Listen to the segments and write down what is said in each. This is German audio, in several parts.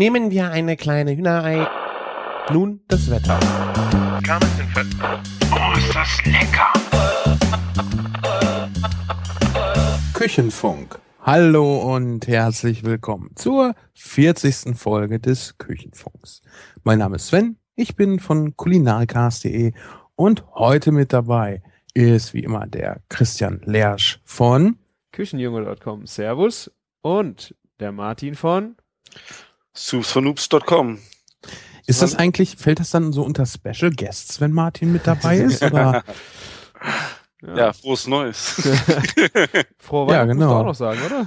Nehmen wir eine kleine Hühnerei. Nun das Wetter. Oh, ist das lecker! Küchenfunk. Hallo und herzlich willkommen zur 40. Folge des Küchenfunks. Mein Name ist Sven, ich bin von kulinarikast.de und heute mit dabei ist wie immer der Christian Lersch von Küchenjunge.com. Servus. Und der Martin von Soupsfornoobs.com. Ist das eigentlich, fällt das dann so unter Special Guests, wenn Martin mit dabei ist? Oder? Ja, frohes Neues. Frohe Ja, Weihnachten genau. musst du auch noch sagen, oder?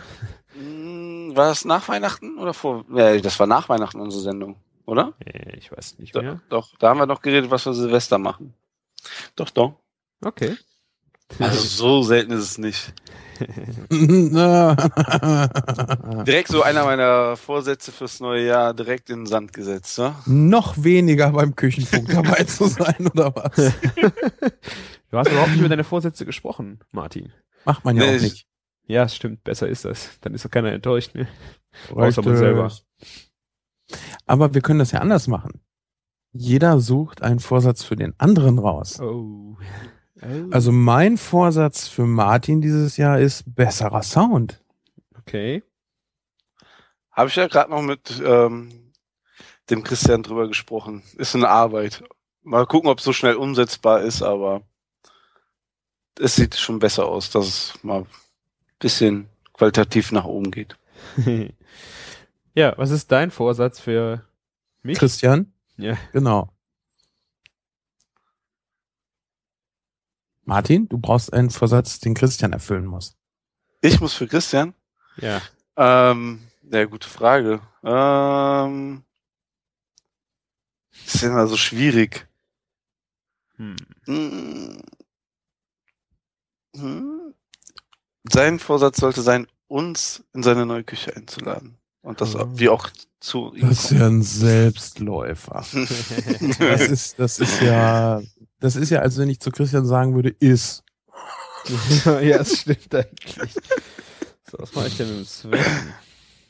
Hm, war das nach Weihnachten oder vor? Ja, das war nach Weihnachten unsere Sendung, oder? Nee, ich weiß nicht mehr. Doch, da haben wir noch geredet, was wir Silvester machen. Doch, doch. Okay. Also so selten ist es nicht. Direkt so einer meiner Vorsätze fürs neue Jahr direkt in den Sand gesetzt, ne? Noch weniger beim Küchenfunk dabei zu sein, oder was? Du hast überhaupt nicht über deine Vorsätze gesprochen, Martin. Macht man ja Nee, auch nicht. Ja, es stimmt. Besser ist das. Dann ist doch keiner enttäuscht, ne? Außer man selber. Aber wir können das ja anders machen. Jeder sucht einen Vorsatz für den anderen raus. Oh. Oh. Also mein Vorsatz für Martin dieses Jahr ist besserer Sound. Okay. Habe ich ja gerade noch mit ähm, dem Christian drüber gesprochen. Ist eine Arbeit. Mal gucken, ob es so schnell umsetzbar ist, aber es sieht schon besser aus, dass es mal ein bisschen qualitativ nach oben geht. ja, was ist dein Vorsatz für mich? Christian? Ja. Genau. Martin, du brauchst einen Vorsatz, den Christian erfüllen muss. Ich muss für Christian? Ja. Ähm, ja, gute Frage. Ähm, ist immer so schwierig. Hm. Hm. Hm. Sein Vorsatz sollte sein, uns in seine neue Küche einzuladen. Und das Mhm. wie auch zu ihm Das ist ja ein Selbstläufer. Das ist, das ist ja, das ist ja, als wenn ich zu Christian sagen würde, ist. ja, das stimmt eigentlich. So, was mache ich denn mit Sven?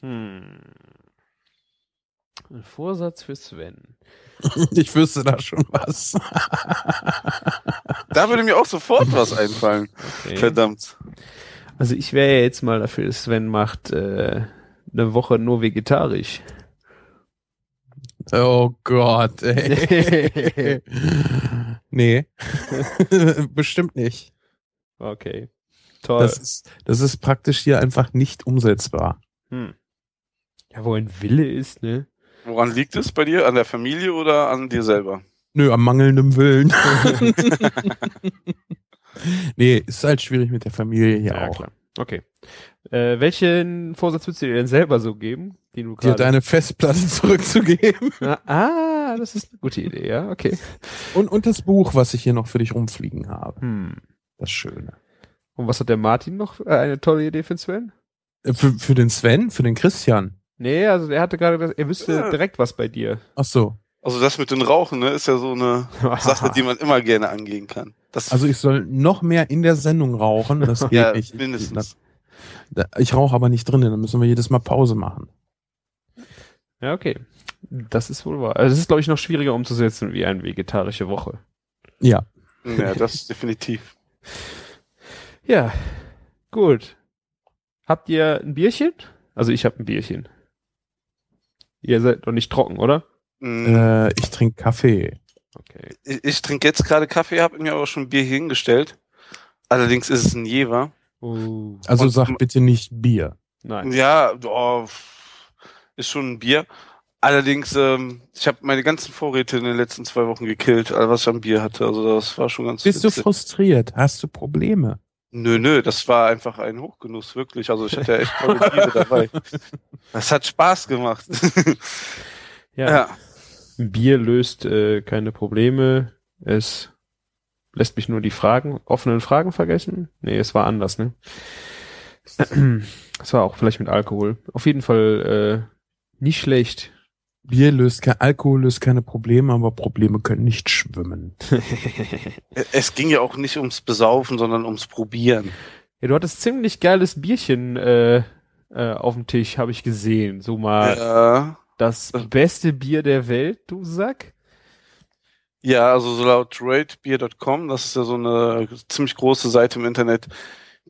Hm. Ein Vorsatz für Sven. Ich wüsste da schon was. Da würde mir auch sofort was einfallen. Okay. Verdammt. Also ich wäre ja jetzt mal dafür, dass Sven macht äh, eine Woche nur vegetarisch. Oh Gott, ey. nee. Bestimmt nicht. okay. Toll. Das ist, das ist praktisch hier einfach nicht umsetzbar. hm. Ja, wo ein Wille ist, ne? Woran liegt es bei dir? An der Familie oder an dir selber? Nö, am mangelndem Willen. nee, ist halt schwierig mit der Familie hier auch. klar. Okay. Äh, welchen Vorsatz würdest du dir denn selber so geben, den du Dir deine Festplatte zurückzugeben. ah, ah, das ist eine gute Idee, ja, okay. Und, und das Buch, was ich hier noch für dich rumfliegen habe. Hm. Das Schöne. Und was hat der Martin noch? Äh, eine tolle Idee für den Sven? Äh, Für, für den Sven, für den Christian. Nee, also er hatte gerade gesagt, er wüsste Ja. direkt was bei dir. Ach so. Also das mit den Rauchen, ne, ist ja so eine Sache, die man immer gerne angehen kann. Das Also ich soll noch mehr in der Sendung rauchen. Das geht ja, nicht. mindestens. Ich rauche aber nicht drinnen, dann müssen wir jedes Mal Pause machen. Ja, okay. Das ist wohl wahr. Also es ist, glaube ich, noch schwieriger umzusetzen wie eine vegetarische Woche. Ja. Ja, das definitiv. Ja, gut. Habt ihr ein Bierchen? Also ich habe ein Bierchen. Ihr seid doch nicht trocken, oder? Mm, Äh, ich trinke Kaffee. Okay. Ich, ich trinke jetzt gerade Kaffee, habe mir aber schon Bier hingestellt. Allerdings ist es ein Jever. Oh, Also Und- sag bitte nicht Bier. nein. Ja, oh, ist schon ein Bier. Allerdings, ähm, ich habe meine ganzen Vorräte in den letzten zwei Wochen gekillt, all was ich am Bier hatte. Also das war schon ganz Bist du witzig. frustriert? Hast du Probleme? Nö, nö, das war einfach ein Hochgenuss, wirklich. Also ich hatte ja echt tolle Biere dabei. Das hat Spaß gemacht. Ja. ja. Bier löst äh, keine Probleme. Es lässt mich nur die Fragen, offenen Fragen vergessen. Nee, es war anders, ne? Es war auch vielleicht mit Alkohol. Auf jeden Fall äh, nicht schlecht. Bier löst kein Alkohol löst keine Probleme, aber Probleme können nicht schwimmen. Es ging ja auch nicht ums Besaufen, sondern ums Probieren. Ja, du hattest ziemlich geiles Bierchen äh, äh, auf dem Tisch, habe ich gesehen. So mal Ja, Das beste Bier der Welt, du Sack? Ja, also so laut ratebeer.com, das ist ja so eine ziemlich große Seite im Internet,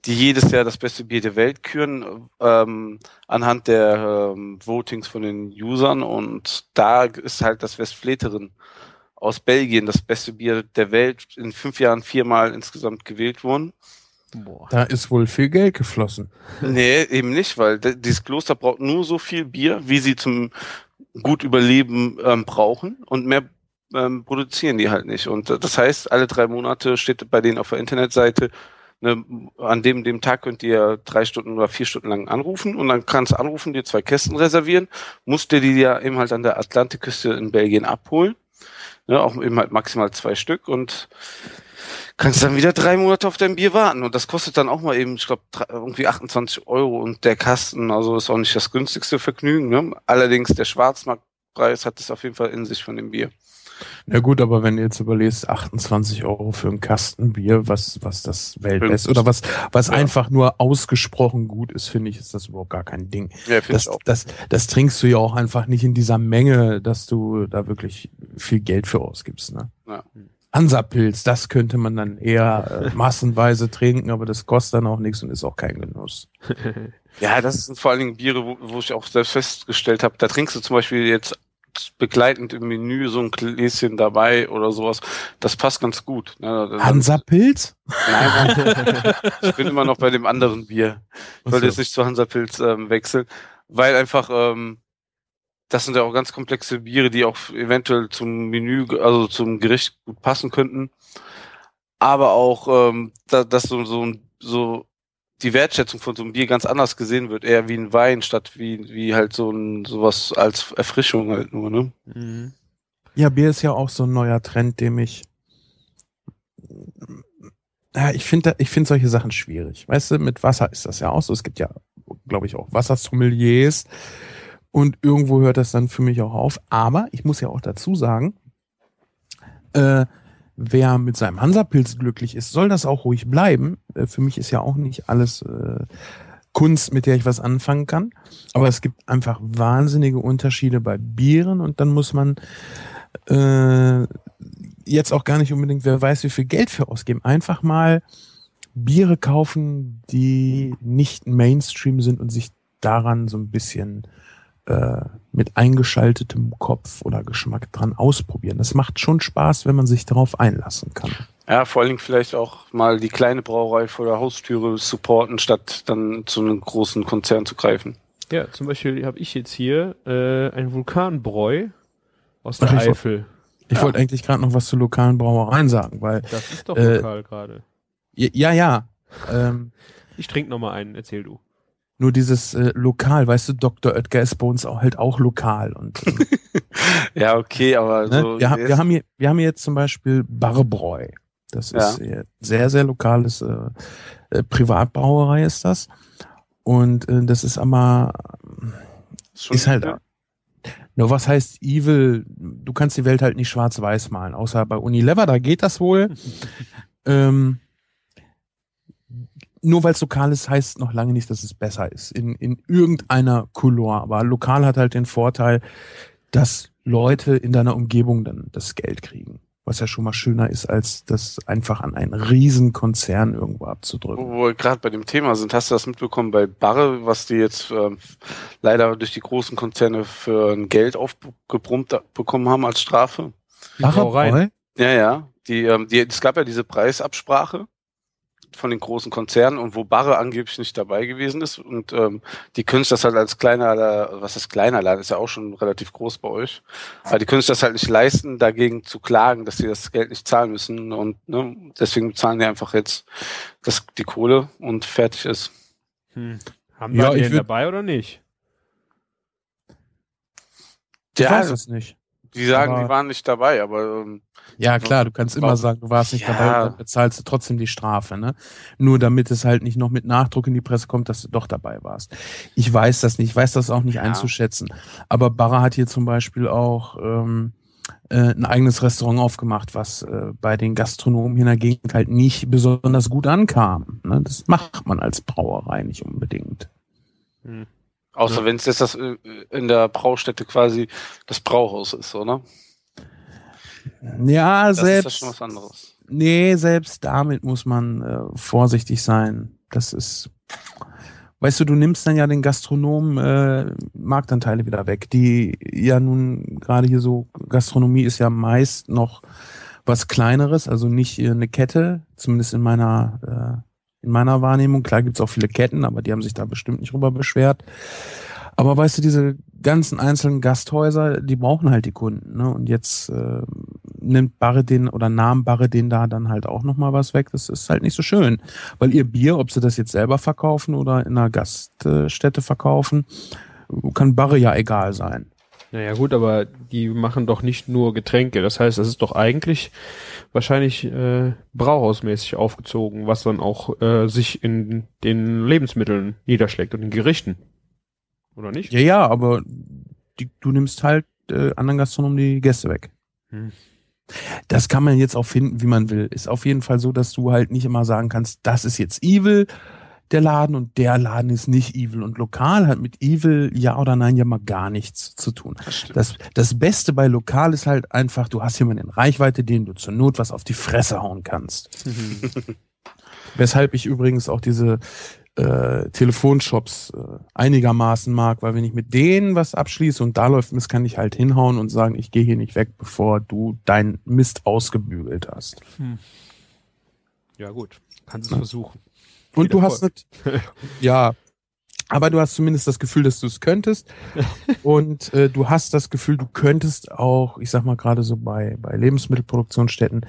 die jedes Jahr das beste Bier der Welt küren, ähm, anhand der ähm, Votings von den Usern. Und da ist halt das Westfleteren aus Belgien das beste Bier der Welt in fünf Jahren viermal insgesamt gewählt worden. Boah. Da ist wohl viel Geld geflossen. Nee, eben nicht, weil dieses Kloster braucht nur so viel Bier, wie sie zum gut Überleben ähm, brauchen und mehr ähm, produzieren die halt nicht. Und das heißt, alle drei Monate steht bei denen auf der Internetseite, ne, an dem, dem Tag könnt ihr drei Stunden oder vier Stunden lang anrufen und dann kannst du anrufen, dir zwei Kästen reservieren, musst dir die ja eben halt an der Atlantikküste in Belgien abholen. Ne, auch eben halt maximal zwei Stück und kannst dann wieder drei Monate auf dein Bier warten. Und das kostet dann auch mal eben, ich glaube, irgendwie 28 Euro und der Kasten, also ist auch nicht das günstigste Vergnügen. Ne? Allerdings der Schwarzmarktpreis hat es auf jeden Fall in sich von dem Bier. Na gut, aber wenn du jetzt überlegst, 28 Euro für ein Kastenbier, was, was das Weltbest oder was, was ja. einfach nur ausgesprochen gut ist, finde ich, ist das überhaupt gar kein Ding. Ja, das, das, das trinkst du ja auch einfach nicht in dieser Menge, dass du da wirklich viel Geld für ausgibst. Ne? Ja. Hansapilz, das könnte man dann eher äh, massenweise trinken, aber das kostet dann auch nichts und ist auch kein Genuss. Ja, das sind vor allen Dingen Biere, wo, wo ich auch selbst festgestellt habe, da trinkst du zum Beispiel jetzt begleitend im Menü so ein Gläschen dabei oder sowas. Das passt ganz gut. Ne? Hansapilz? Nein, nein. ich bin immer noch bei dem anderen Bier. Ich wollte so. jetzt nicht zu Hansapilz ähm, wechseln, weil einfach ähm, das sind ja auch ganz komplexe Biere, die auch eventuell zum Menü, also zum Gericht gut passen könnten. Aber auch, ähm, da, dass so, so, so die Wertschätzung von so einem Bier ganz anders gesehen wird, eher wie ein Wein statt wie, wie halt so ein sowas als Erfrischung halt nur, ne? Mhm. Ja, Bier ist ja auch so ein neuer Trend, dem ich ja, ich finde ich finde solche Sachen schwierig. Weißt du, mit Wasser ist das ja auch so. Es gibt ja, glaube ich, auch Wassersommeliers und irgendwo hört das dann für mich auch auf. Aber ich muss ja auch dazu sagen, äh, wer mit seinem Hansapilz glücklich ist, soll das auch ruhig bleiben. Äh, für mich ist ja auch nicht alles äh, Kunst, mit der ich was anfangen kann. Aber es gibt einfach wahnsinnige Unterschiede bei Bieren und dann muss man äh, jetzt auch gar nicht unbedingt, wer weiß, wie viel Geld für ausgeben. Einfach mal Biere kaufen, die nicht Mainstream sind und sich daran so ein bisschen äh, mit eingeschaltetem Kopf oder Geschmack dran ausprobieren. Das macht schon Spaß, wenn man sich darauf einlassen kann. Ja, vor allen Dingen vielleicht auch mal die kleine Brauerei vor der Haustüre supporten, statt dann zu einem großen Konzern zu greifen. Ja, zum Beispiel habe ich jetzt hier äh, ein Vulkanbräu aus der Ach, ich Eifel. Ich ja. wollte eigentlich gerade noch was zu lokalen Brauereien sagen, weil das ist doch äh, lokal gerade. Ja, ja. Ähm, ich trinke noch mal einen, erzähl du. Nur dieses äh, Lokal, weißt du, Dr. Oetker ist bei uns auch halt auch lokal. Und, ähm, ja, okay, aber ne? so wir, haben, wir, haben hier, wir haben hier jetzt zum Beispiel Barbräu. Das ist ja. sehr, sehr lokales äh, äh, Privatbrauerei ist das. Und äh, das ist aber Schon ist halt. Nur was heißt evil? Du kannst die Welt halt nicht schwarz-weiß malen, außer bei Unilever, da geht das wohl. ähm, nur weil es lokal ist, heißt noch lange nicht, dass es besser ist. In, in irgendeiner Couleur. Aber lokal hat halt den Vorteil, dass Leute in deiner Umgebung dann das Geld kriegen. Was ja schon mal schöner ist, als das einfach an einen Riesenkonzern irgendwo abzudrücken. Wo wir gerade bei dem Thema sind, hast du das mitbekommen bei Barre, was die jetzt ähm, leider durch die großen Konzerne für ein Geld aufgebrummt bekommen haben als Strafe? Barre? Ja, ja. Die, ähm, die, es gab ja diese Preisabsprache von den großen Konzernen und wo Barre angeblich nicht dabei gewesen ist. Und ähm, die können sich das halt als kleiner, was ist kleiner Laden, ist ja auch schon relativ groß bei euch. Aber die können sich das halt nicht leisten, dagegen zu klagen, dass sie das Geld nicht zahlen müssen. Und ne, deswegen zahlen die einfach jetzt das, die Kohle und fertig ist. Hm. Haben wir ja, den dabei oder nicht? Ich weiß es nicht. Die sagen, aber die waren nicht dabei, aber ähm, ja, klar, du kannst immer sagen, du warst nicht ja. dabei, dann bezahlst du trotzdem die Strafe, ne? Nur damit es halt nicht noch mit Nachdruck in die Presse kommt, dass du doch dabei warst. Ich weiß das nicht, ich weiß das auch nicht ja. einzuschätzen. Aber Barra hat hier zum Beispiel auch ähm, äh, ein eigenes Restaurant aufgemacht, was äh, bei den Gastronomen hier in der Gegend halt nicht besonders gut ankam. Ne? Das macht man als Brauerei nicht unbedingt. Hm. Außer Ja. wenn es jetzt das äh, in der Braustätte quasi das Brauhaus ist, oder? Ja, Das ist ja selbst. schon was anderes. Nee, selbst damit muss man äh, vorsichtig sein. Das ist, weißt du, du nimmst dann ja den Gastronomen äh, Marktanteile wieder weg, die ja nun gerade hier so, Gastronomie ist ja meist noch was Kleineres, also nicht äh, eine Kette, zumindest in meiner, äh, in meiner Wahrnehmung. Klar gibt's auch viele Ketten, aber die haben sich da bestimmt nicht drüber beschwert. Aber weißt du, diese ganzen einzelnen Gasthäuser, die brauchen halt die Kunden. Ne? Und jetzt äh, nimmt Barre den oder nahm Barre den da dann halt auch nochmal was weg. Das ist halt nicht so schön. Weil ihr Bier, ob sie das jetzt selber verkaufen oder in einer Gaststätte verkaufen, kann Barre ja egal sein. Naja gut, aber die machen doch nicht nur Getränke. Das heißt, das ist doch eigentlich wahrscheinlich äh, brauhausmäßig aufgezogen, was dann auch äh, sich in den Lebensmitteln niederschlägt und in Gerichten. Oder nicht? Ja, ja, aber die, du nimmst halt äh, anderen Gastronomen die Gäste weg. Hm. Das kann man jetzt auch finden, wie man will. Ist auf jeden Fall so, dass du halt nicht immer sagen kannst, das ist jetzt evil, der Laden, und der Laden ist nicht evil. Und lokal hat mit evil ja oder nein ja mal gar nichts zu tun. Das das Beste bei lokal ist halt einfach, du hast jemanden in Reichweite, den du zur Not was auf die Fresse hauen kannst. Weshalb ich übrigens auch diese äh, Telefonshops äh, einigermaßen mag, weil wenn ich mit denen was abschließe und da läuft Mist, kann ich halt hinhauen und sagen, ich gehe hier nicht weg, bevor du dein Mist ausgebügelt hast. ja gut, kannst es Ja. versuchen. Und du hast nicht, ja, aber du hast zumindest das Gefühl, dass du es könntest. und äh, du hast das Gefühl, du könntest auch, ich sag mal gerade so bei, bei Lebensmittelproduktionsstätten,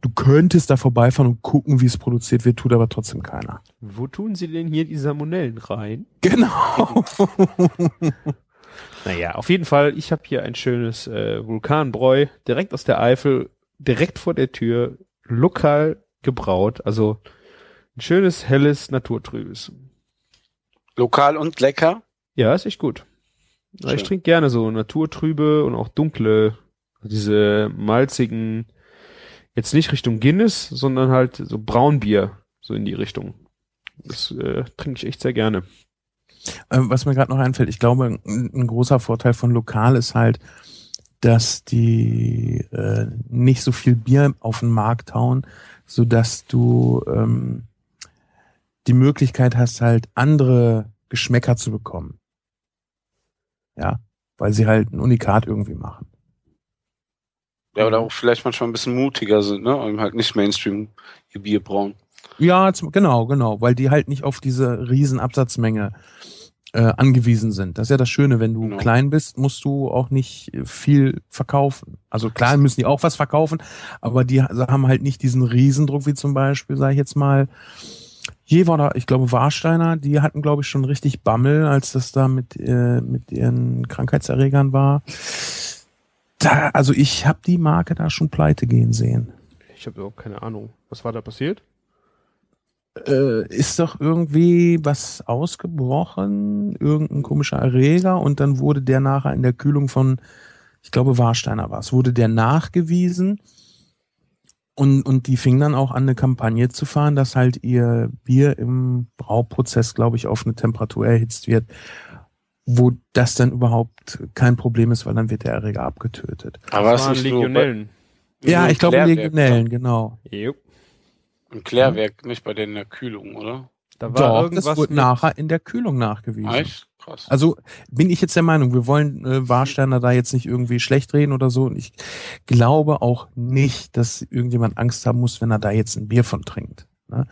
du könntest da vorbeifahren und gucken, wie es produziert wird, tut aber trotzdem keiner. Wo tun sie denn hier die Salmonellen rein? Genau. Naja, auf jeden Fall, ich habe hier ein schönes äh, Vulkanbräu direkt aus der Eifel, direkt vor der Tür, lokal gebraut. Also ein schönes, helles, naturtrübes. Lokal und lecker. Ja, ist echt gut. Ja, ich Schön. trinke gerne so naturtrübe und auch dunkle, diese malzigen, jetzt nicht Richtung Guinness, sondern halt so Braunbier, so in die Richtung. Das äh, trinke ich echt sehr gerne. Ähm, Was mir gerade noch einfällt, ich glaube, ein, großer Vorteil von Lokal ist halt, dass die äh, nicht so viel Bier auf den Markt hauen, so dass du ähm, die Möglichkeit hast, halt andere Geschmäcker zu bekommen. Ja, weil sie halt ein Unikat irgendwie machen. Ja, oder auch vielleicht manchmal ein bisschen mutiger sind, ne? Und halt nicht Mainstream ihr Bier brauen. Ja, genau, genau, weil die halt nicht auf diese riesen Absatzmenge äh, angewiesen sind. Das ist ja das Schöne, wenn du Genau. klein bist, musst du auch nicht viel verkaufen. Also klar müssen die auch was verkaufen, aber die haben halt nicht diesen Riesendruck wie zum Beispiel, sage ich jetzt mal, Jever oder ich glaube Warsteiner, die hatten glaube ich schon richtig Bammel, als das da mit äh, mit ihren Krankheitserregern war. Da, also ich habe die Marke da schon pleite gehen sehen. Ich habe überhaupt keine Ahnung. Was war da passiert? äh, ist doch irgendwie was ausgebrochen, irgendein komischer Erreger und dann wurde der nachher in der Kühlung von, ich glaube Warsteiner war es, wurde der nachgewiesen und, und die fing dann auch an eine Kampagne zu fahren, dass halt ihr Bier im Brauprozess, glaube ich, auf eine Temperatur erhitzt wird, wo das dann überhaupt kein Problem ist, weil dann wird der Erreger abgetötet. Aber das waren Legionellen. Ja, nur ich glaube Legionellen, genau. Jupp. Im Klärwerk, nicht bei denen in der Kühlung, oder? Da war Doch, irgendwas das wurde nachher in der Kühlung nachgewiesen. Echt? Krass. Also bin ich jetzt der Meinung, wir wollen äh, Warsteiner da jetzt nicht irgendwie schlecht reden oder so. Und ich glaube auch nicht, dass irgendjemand Angst haben muss, wenn er da jetzt ein Bier von trinkt. Ne?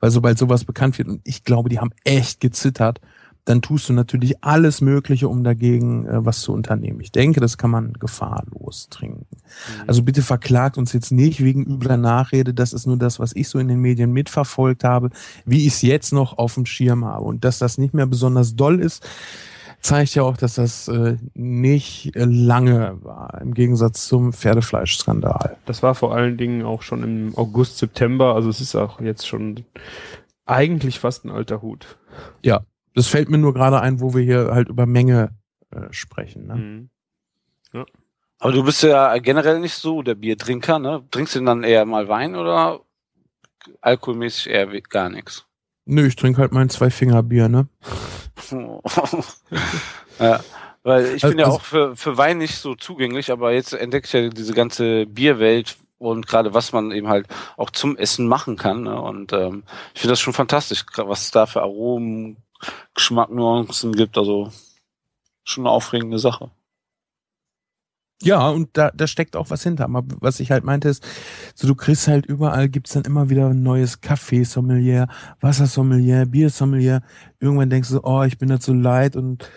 Weil sobald sowas bekannt wird, und ich glaube, die haben echt gezittert, dann tust du natürlich alles Mögliche, um dagegen äh, was zu unternehmen. Ich denke, das kann man gefahrlos trinken. Mhm. Also bitte verklagt uns jetzt nicht wegen übler Nachrede. Das ist nur das, was ich so in den Medien mitverfolgt habe, wie ich es jetzt noch auf dem Schirm habe. Und dass das nicht mehr besonders doll ist, zeigt ja auch, dass das äh, nicht lange war, im Gegensatz zum Pferdefleischskandal. Das war vor allen Dingen auch schon im August, September. Also es ist auch jetzt schon eigentlich fast ein alter Hut. Das fällt mir nur gerade ein, wo wir hier halt über Menge äh, sprechen. Ne? Mhm. Aber du bist ja generell nicht so der Biertrinker, ne? Trinkst du denn dann eher mal Wein oder alkoholmäßig eher gar nichts? Nö, ich trinke halt mein Zwei-Finger-Bier, ne? ja, weil ich bin ja Also- auch für, für Wein nicht so zugänglich, aber jetzt entdecke ich ja diese ganze Bierwelt und gerade was man eben halt auch zum Essen machen kann. Ne? Und ähm, ich finde das schon fantastisch, was es da für Aromen, Geschmacknuancen gibt. Also schon eine aufregende Sache. Ja, und da, da steckt auch was hinter. Aber was ich halt meinte ist, so du kriegst halt überall, gibt's dann immer wieder ein neues Kaffeesommelier, Wassersommelier, Biersommelier. Irgendwann denkst du, oh, ich bin das so leid und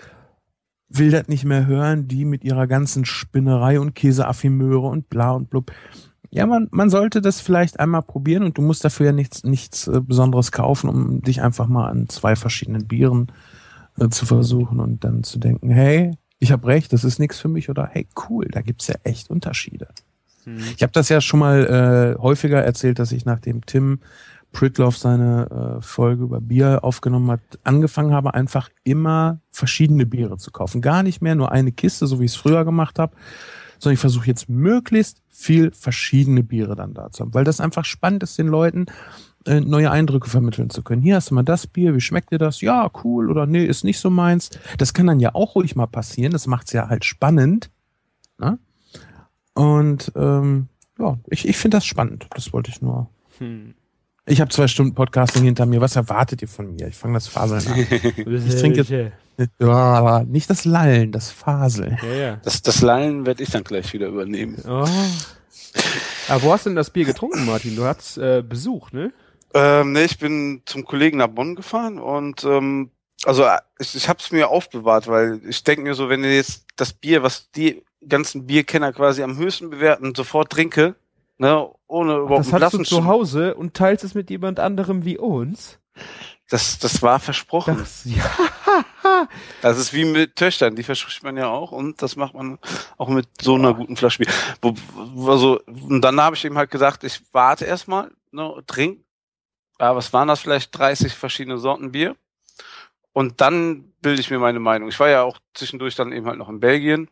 will das nicht mehr hören, die mit ihrer ganzen Spinnerei und Käseaffimöre und bla und blub. Ja, man, man sollte das vielleicht einmal probieren und du musst dafür ja nichts, nichts äh, Besonderes kaufen, um dich einfach mal an zwei verschiedenen Bieren äh, zu versuchen und dann zu denken, hey, ich habe recht, das ist nichts für mich oder hey, cool, da gibt's ja echt Unterschiede. Hm. Ich habe das ja schon mal äh, häufiger erzählt, dass ich nachdem Tim Pritloff seine äh, Folge über Bier aufgenommen hat, angefangen habe, einfach immer verschiedene Biere zu kaufen. Gar nicht mehr nur eine Kiste, so wie ich es früher gemacht habe, sondern ich versuche jetzt möglichst viel verschiedene Biere dann da zu haben, weil das einfach spannend ist, den Leuten äh, neue Eindrücke vermitteln zu können. Hier hast du mal das Bier, wie schmeckt dir das? Ja, cool oder nee, ist nicht so meins. Das kann dann ja auch ruhig mal passieren, das macht's ja halt spannend. Ne? Und ähm, ja, ich, ich finde das spannend. Das wollte ich nur. Hm. Ich habe zwei Stunden Podcasting hinter mir. Was erwartet ihr von mir? Ich fange das Faseln an. Ich trinke jetzt- ja, aber nicht das Lallen, das Faseln. Ja, ja. Das, das Lallen werde ich dann gleich wieder übernehmen. Oh. Aber wo hast du denn das Bier getrunken, Martin? Du hattest äh, Besuch, ne? Ähm, nee, ich bin zum Kollegen nach Bonn gefahren und ähm, also äh, ich, ich habe es mir aufbewahrt, weil ich denke mir so, wenn ihr jetzt das Bier, was die ganzen Bierkenner quasi am höchsten bewerten, sofort trinke, ne, ohne überhaupt Das einen hast du zu Hause und teilst es mit jemand anderem wie uns? Das, das war versprochen. Das, ja. Das ist wie mit Töchtern, die verspricht man ja auch und das macht man auch mit so einer guten Flasche Bier. Wo, also, und dann habe ich ihm halt gesagt, ich warte erstmal, ne, trink, ja, was waren das vielleicht 30 verschiedene Sorten Bier und dann bilde ich mir meine Meinung. Ich war ja auch zwischendurch dann eben halt noch in Belgien.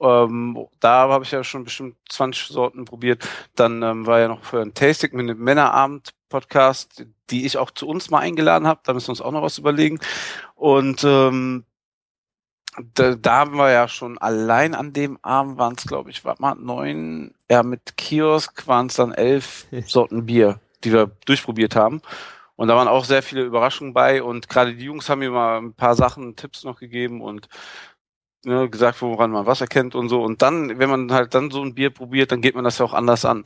Ähm, da habe ich ja schon bestimmt 20 Sorten probiert. Dann ähm, war ja noch für ein Tasting mit einem Männerabend-Podcast, die ich auch zu uns mal eingeladen habe. Da müssen wir uns auch noch was überlegen. Und ähm, da, da haben wir ja schon allein an dem Abend waren es, glaube ich, war mal neun, ja, mit Kiosk waren es dann elf Sorten Bier, die wir durchprobiert haben. Und da waren auch sehr viele Überraschungen bei und gerade die Jungs haben mir mal ein paar Sachen, Tipps noch gegeben und ne, gesagt, woran man was erkennt und so. Und dann, wenn man halt dann so ein Bier probiert, dann geht man das ja auch anders an.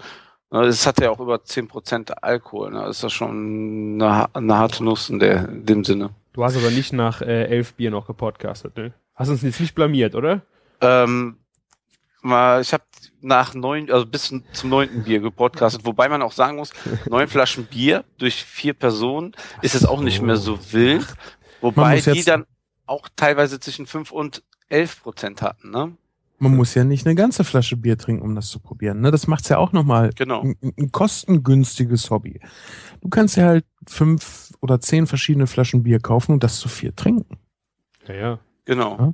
Ne, Es hat ja auch über 10% Alkohol. Ne? Ist das schon eine, eine harte Nuss in, der, in dem Sinne. Du hast aber nicht nach äh, elf Bier noch gepodcastet, ne? Hast uns jetzt nicht blamiert, oder? Ähm, mal, ich habe nach neun, also bis zum neunten Bier gepodcastet, wobei man auch sagen muss, neun Flaschen Bier durch vier Personen ist es auch nicht mehr so wild, wobei die dann auch teilweise zwischen fünf und elf Prozent hatten, ne? Man muss ja nicht eine ganze Flasche Bier trinken, um das zu probieren. Ne? Das macht's ja auch nochmal Genau. ein, ein kostengünstiges Hobby. Du kannst ja halt fünf oder zehn verschiedene Flaschen Bier kaufen und das zu viel trinken. Ja, ja. Genau. Ja.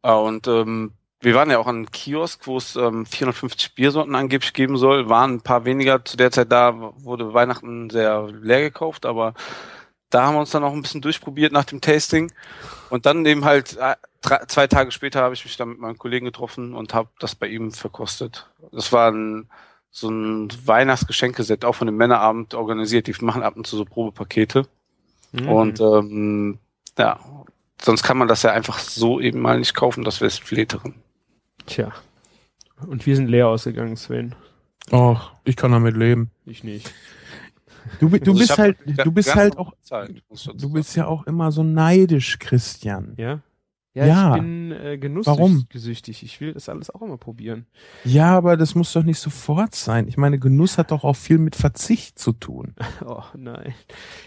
Ah, und ähm, wir waren ja auch an einem Kiosk, wo es ähm, 450 Biersorten angeblich geben soll. Waren ein paar weniger zu der Zeit da, wurde Weihnachten sehr leer gekauft, aber da haben wir uns dann auch ein bisschen durchprobiert nach dem Tasting. Und dann eben halt äh, drei, zwei Tage später habe ich mich dann mit meinem Kollegen getroffen und habe das bei ihm verkostet. Das war ein, so ein Weihnachtsgeschenkeset, auch von dem Männerabend organisiert. Die machen ab und zu so Probepakete. Mhm. Und ähm, ja, sonst kann man das ja einfach so eben mal nicht kaufen, das wäre Fleterin. Tja. Und wir sind leer ausgegangen, Sven. Och, ich kann damit leben. Ich nicht. Du, du Also bist hab halt, du bist halt auch, dazu du bist ja auch immer so neidisch, Christian. Ja? Ja, Ja. ich bin äh, Warum? genussgesüchtig. Ich will das alles auch immer probieren. Ja, aber das muss doch nicht sofort sein. Ich meine, Genuss hat doch auch viel mit Verzicht zu tun. Oh nein.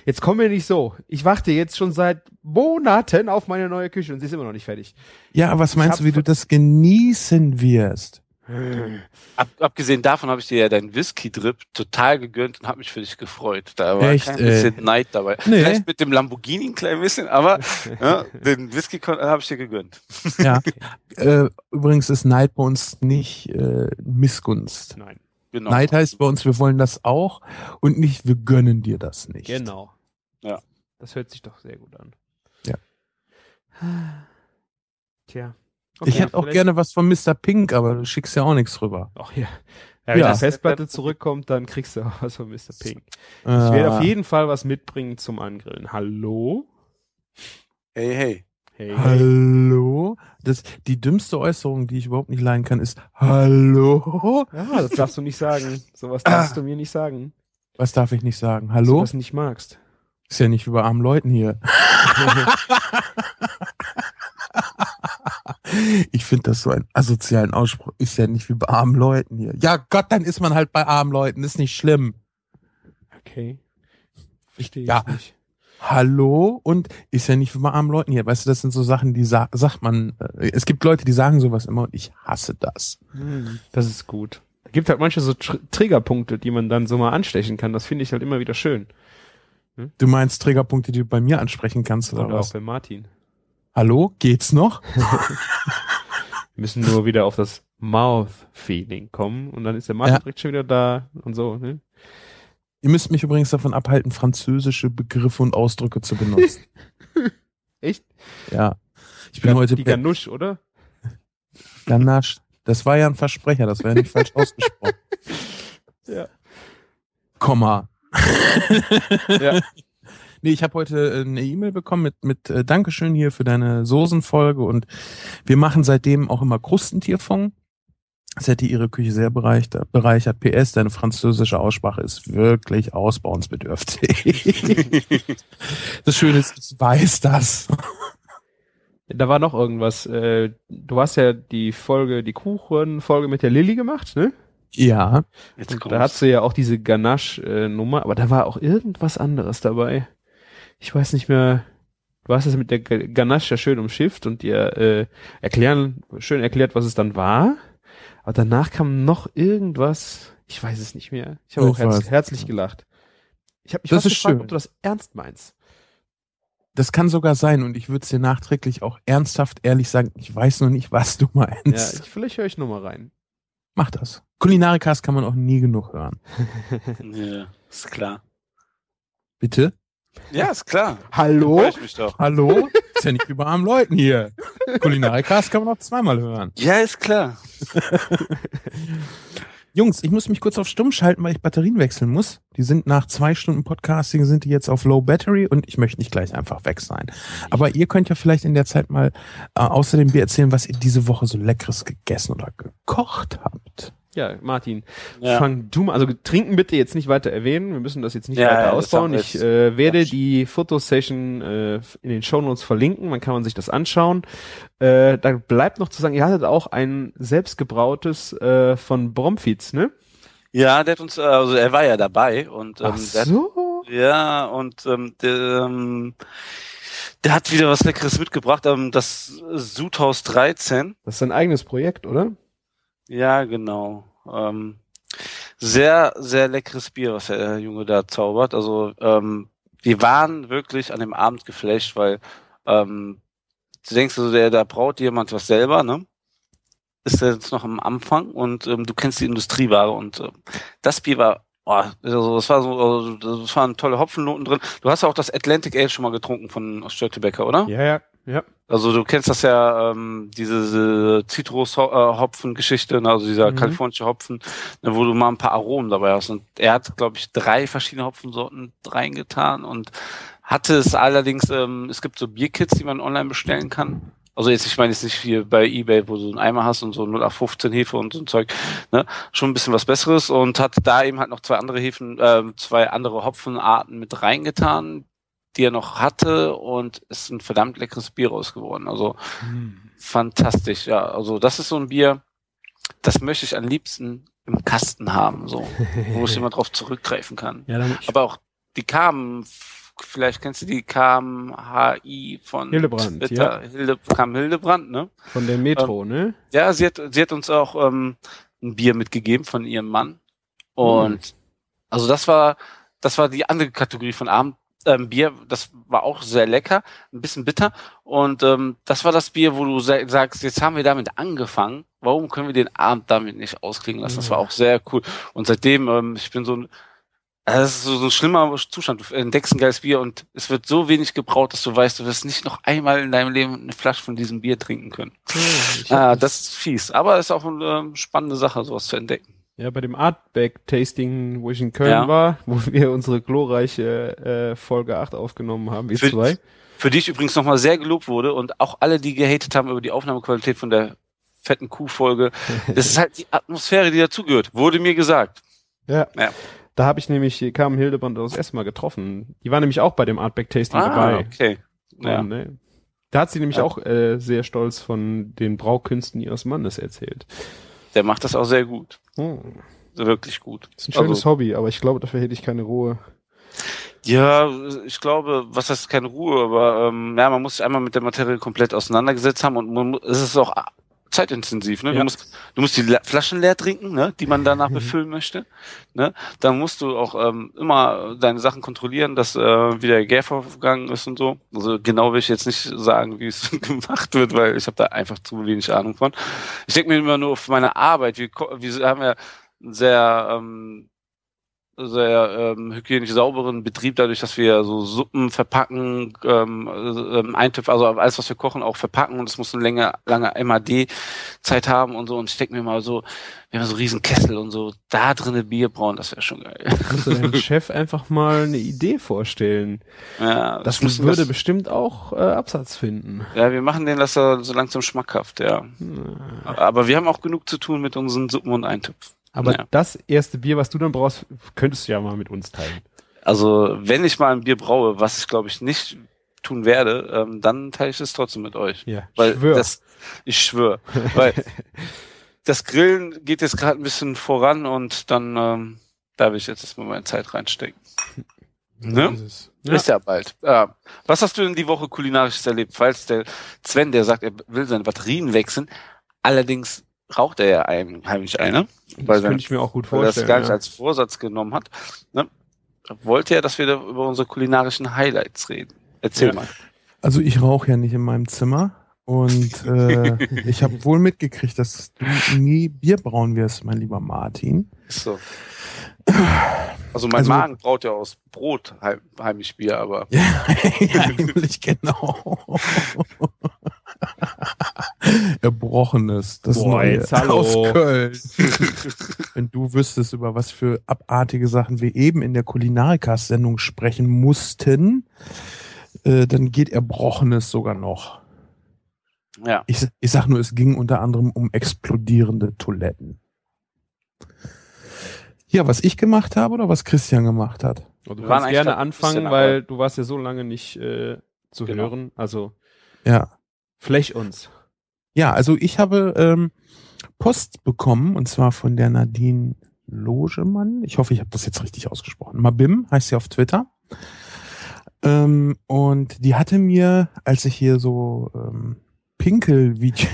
Jetzt komm mir nicht so. Ich warte jetzt schon seit Monaten auf meine neue Küche und sie ist immer noch nicht fertig. Ja, aber was Ich meinst du, wie du das genießen wirst? Ab, abgesehen davon habe ich dir ja deinen Whisky-Drip total gegönnt und habe mich für dich gefreut. Da war Echt, kein bisschen äh? Neid dabei. Nee. Vielleicht mit dem Lamborghini ein klein bisschen, aber ja, den Whisky habe ich dir gegönnt. Ja. äh, übrigens ist Neid bei uns nicht äh, Missgunst. Nein. Genau. Neid heißt bei uns, wir wollen das auch und nicht, wir gönnen dir das nicht. Genau. Das hört sich doch sehr gut an. Ja. Tja. Ich hätte auch gerne was von Mr. Pink, aber du schickst ja auch nichts rüber. Ach ja. ja wenn Ja. die Festplatte zurückkommt, dann kriegst du auch was von Mr. Pink. Ich Ich werde auf jeden Fall was mitbringen zum Angrillen. Hallo? Hey, hey. Hey. Hallo? Das, die dümmste Äußerung, die ich überhaupt nicht leiden kann, ist Hallo? Ja, das darfst du nicht sagen. Sowas darfst du mir nicht sagen. Was darf ich nicht sagen? Dass du Hallo? das nicht magst. Ist ja nicht wie bei armen Leuten hier. Ich finde das so einen asozialen Ausspruch. Ist ja nicht wie bei armen Leuten hier. Ja Gott, dann ist man halt bei armen Leuten. Ist nicht schlimm. Okay. Verstehe Ja. ich nicht. Hallo und ist ja nicht wie bei armen Leuten hier. Weißt du, das sind so Sachen, die sa sagt man. Äh, es gibt Leute, die sagen sowas immer und ich hasse das. Hm, Das ist gut. Es gibt halt manche so Tr Triggerpunkte, die man dann so mal anstechen kann. Das finde ich halt immer wieder schön. Du meinst Trägerpunkte, die du bei mir ansprechen kannst oder Oder auch was? bei Martin. Hallo, geht's noch? Wir müssen nur wieder auf das Mouth-Feeling kommen und dann ist der Martin Ja. direkt schon wieder da und so. Ne? Ihr müsst mich übrigens davon abhalten, französische Begriffe und Ausdrücke zu benutzen. Echt? ja. Ich bin Gan- heute die Ganusch, oder? Ganache. Das war ja ein Versprecher, das war ja nicht falsch ausgesprochen. Ja. Komma. Ja. Nee, ich habe heute äh, eine E-Mail bekommen mit, mit äh, Dankeschön hier für deine Soßenfolge und wir machen seitdem auch immer Krustentierfond. Das hätte ihre Küche sehr bereichert, bereichert. PS, deine französische Aussprache ist wirklich ausbauensbedürftig. das Schöne ist, ich weiß das. Da war noch irgendwas. Äh, du hast ja die Folge, die Kuchen-Folge mit der Lilly gemacht, ne? Ja, Jetzt da hat sie ja auch diese Ganache-Nummer, aber da war auch irgendwas anderes dabei. Ich weiß nicht mehr. Du hast es mit der Ga- Ganache ja schön umschifft und dir äh, erklären, schön erklärt, was es dann war. Aber danach kam noch irgendwas. Ich weiß es nicht mehr. Ich habe auch herz, herzlich gelacht. Ich habe mich Das fast ist gefragt, schön. ob du das ernst meinst. das kann sogar sein und ich würde es dir nachträglich auch ernsthaft ehrlich sagen, ich weiß noch nicht, was du Ja, meinst. ich, vielleicht höre ich noch mal rein. Mach das. Kulinarikas kann man auch nie genug hören. Ja, ist klar. Bitte? Ja, ist klar. Hallo? Ich mich doch. Hallo? Ist ja nicht wie bei armen Leuten hier. Kulinarikas kann man auch zweimal hören. Ja, ist klar. Jungs, ich muss mich kurz auf Stumm schalten, weil ich Batterien wechseln muss. Die sind nach zwei Stunden Podcasting sind die jetzt auf Low Battery und ich möchte nicht gleich einfach weg sein. Aber ihr könnt ja vielleicht in der Zeit mal äh, außerdem mir erzählen, was ihr diese Woche so leckeres gegessen oder gekocht habt. Ja, Martin, Ja. fang du mal, also trinken bitte jetzt nicht weiter erwähnen, wir müssen das jetzt nicht Ja, weiter ausbauen. Ich äh, werde Quatsch. die Fotosession äh, in den Shownotes verlinken, dann kann man sich das anschauen. Äh, da bleibt noch zu sagen, ihr hattet auch ein selbstgebrautes äh, von Bromfiz, ne? Ja, der hat uns, äh, also er war ja dabei und ähm, Ach der hat, so. ja und ähm, der, ähm, der hat wieder was Leckeres mitgebracht, ähm, das Sudhaus 13. Das ist ein eigenes Projekt, oder? Ja, genau. Ähm, sehr, sehr leckeres Bier, was der Junge da zaubert. Also ähm, wir waren wirklich an dem Abend geflasht, weil ähm, du denkst, also der, da braut jemand was selber, ne? Ist jetzt noch am Anfang und ähm, du kennst die Industrieware und ähm, das Bier war, oh, also das war so, also, das waren tolle Hopfennoten drin. Du hast ja auch das Atlantic Ale schon mal getrunken von Störtebecker, oder? Ja, ja, ja. Also du kennst das ja, ähm, diese Zitrus-Hopfen-Geschichte, ne, also dieser Mhm. kalifornische Hopfen, ne, wo du mal ein paar Aromen dabei hast. Und er hat, glaube ich, drei verschiedene Hopfensorten reingetan und hatte es allerdings, ähm, es gibt so Bierkits, die man online bestellen kann. Also jetzt, ich meine jetzt nicht hier bei Ebay, wo du einen Eimer hast und so 0815 Hefe und so ein Zeug, ne? Schon ein bisschen was Besseres und hat da eben halt noch zwei andere Hefen, ähm, zwei andere Hopfenarten mit reingetan, die er noch hatte und ist ein verdammt leckeres Bier raus geworden. Also fantastisch, ja. Also das ist so ein Bier, das möchte ich am liebsten im Kasten haben, so, wo ich immer drauf zurückgreifen kann. Ja, Aber auch die kamen, vielleicht kennst du die KMHI von Hildebrand, Twitter, Hilde, kam Hildebrand, ne? von der Metro, ne? Ja, sie hat, sie hat uns auch ähm, ein Bier mitgegeben von ihrem Mann. Und also das war, das war die andere Kategorie von Abend. Ähm, Bier, das war auch sehr lecker, ein bisschen bitter. Und ähm, das war das Bier, wo du sa- sagst, jetzt haben wir damit angefangen. Warum können wir den Abend damit nicht ausklingen lassen? Das war auch sehr cool. Und seitdem, ähm, ich bin so ein, Also das ist so, so ein schlimmer Zustand. Du entdeckst ein geiles Bier und es wird so wenig gebraut, dass du weißt, du wirst nicht noch einmal in deinem Leben eine Flasche von diesem Bier trinken können. Ah, das ist fies. Aber ist auch eine ähm, spannende Sache, sowas zu entdecken. Ja, bei dem Artback-Tasting, wo ich in Köln Ja. war, wo wir unsere glorreiche äh, Folge 8 aufgenommen haben, wir Für- zwei. Für dich übrigens nochmal sehr gelobt wurde und auch alle, die gehatet haben über die Aufnahmequalität von der fetten Kuh-Folge. Das ist halt die Atmosphäre, die dazugehört. Wurde mir gesagt. Ja. Ja. Da habe ich nämlich, kam Hildebrand das erste Mal getroffen. Die war nämlich auch bei dem Artback-Tasting dabei. Ah, okay. Ja. Und, ne, da hat sie nämlich Ja. auch äh, sehr stolz von den Braukünsten ihres Mannes erzählt. Der macht das auch sehr gut. Hm. Wirklich gut. Das ist ein schönes Also- Hobby, aber ich glaube, dafür hätte ich keine Ruhe. Ja, ich glaube, was heißt keine Ruhe, aber ähm, ja, man muss sich einmal mit der Materie komplett auseinandergesetzt haben und man, es ist auch zeitintensiv. Ne? Ja. Du musst du musst die Le Flaschen leer trinken, ne? die man danach Mhm. befüllen möchte. Ne? Dann musst du auch ähm, immer deine Sachen kontrollieren, dass äh, wie der Gärvorgang ist und so. Also genau will ich jetzt nicht sagen, wie es gemacht wird, weil ich habe da einfach zu wenig Ahnung von. Ich denke mir immer nur auf meine Arbeit. Wir, wir haben ja sehr ähm, sehr ähm, hygienisch sauberen Betrieb, dadurch, dass wir so Suppen verpacken, ähm, äh, ähm, Eintöpfe, also alles, was wir kochen, auch verpacken und es muss eine lange, lange MAD-Zeit haben und so. Und ich denke mir mal so, wir haben so riesen Kessel und so, da drinnen Bier brauen, das wäre schon geil. Musst du deinem Chef einfach mal eine Idee vorstellen. Ja, Das müssen würde das- bestimmt auch äh, Absatz finden. ja, wir machen den das so so langsam schmackhaft, ja. Aber wir haben auch genug zu tun mit unseren Suppen und Eintöpfen. Aber Ja. das erste Bier, was du dann brauchst, könntest du ja mal mit uns teilen. Also, wenn ich mal ein Bier braue, was ich glaube ich nicht tun werde, ähm, dann teile ich es trotzdem mit euch. Ja, Weil schwör. das, ich schwöre, weil das Grillen geht jetzt gerade ein bisschen voran und dann ähm, da will ich jetzt erstmal meine Zeit reinstecken. Ne? Ist. Ja. Ist ja bald. Ja. Was hast du denn die Woche kulinarisches erlebt? Falls der Sven, der sagt, er will seine Batterien wechseln, allerdings raucht er ja ein, heimlich eine, weil, Das könnte ich mir auch gut weil er das vorstellen. gar nicht ja. als Vorsatz genommen hat. Ne? Wollte er, dass wir da über unsere kulinarischen Highlights reden? Erzähl Ja. mal. Also ich rauche ja nicht in meinem Zimmer und äh, ich habe wohl mitgekriegt, dass du nie Bier brauen wirst, mein lieber Martin. So. Also mein Also- Magen braut ja aus Brot heim, heimlich Bier, aber Ja, heimlich genau. Erbrochenes, das Boah, Neue jetzt hallo. aus Köln. Wenn du wüsstest, über was für abartige Sachen wir eben in der Kulinarikas-Sendung sprechen mussten, äh, dann geht Erbrochenes sogar noch. ja. Ich, ich sag nur, es ging unter anderem um explodierende Toiletten. Ja, was ich gemacht habe oder was Christian gemacht hat? Und du Wir waren kannst gerne anfangen, weil du warst ja so lange nicht äh, zu Genau. hören. Also Ja. Flech uns. Ja, also ich habe ähm, Post bekommen und zwar von der Nadine Logemann. Ich hoffe, ich habe das jetzt richtig ausgesprochen. Mabim heißt sie auf Twitter. Ähm, und die hatte mir, als ich hier so ähm, Pinkel-Video,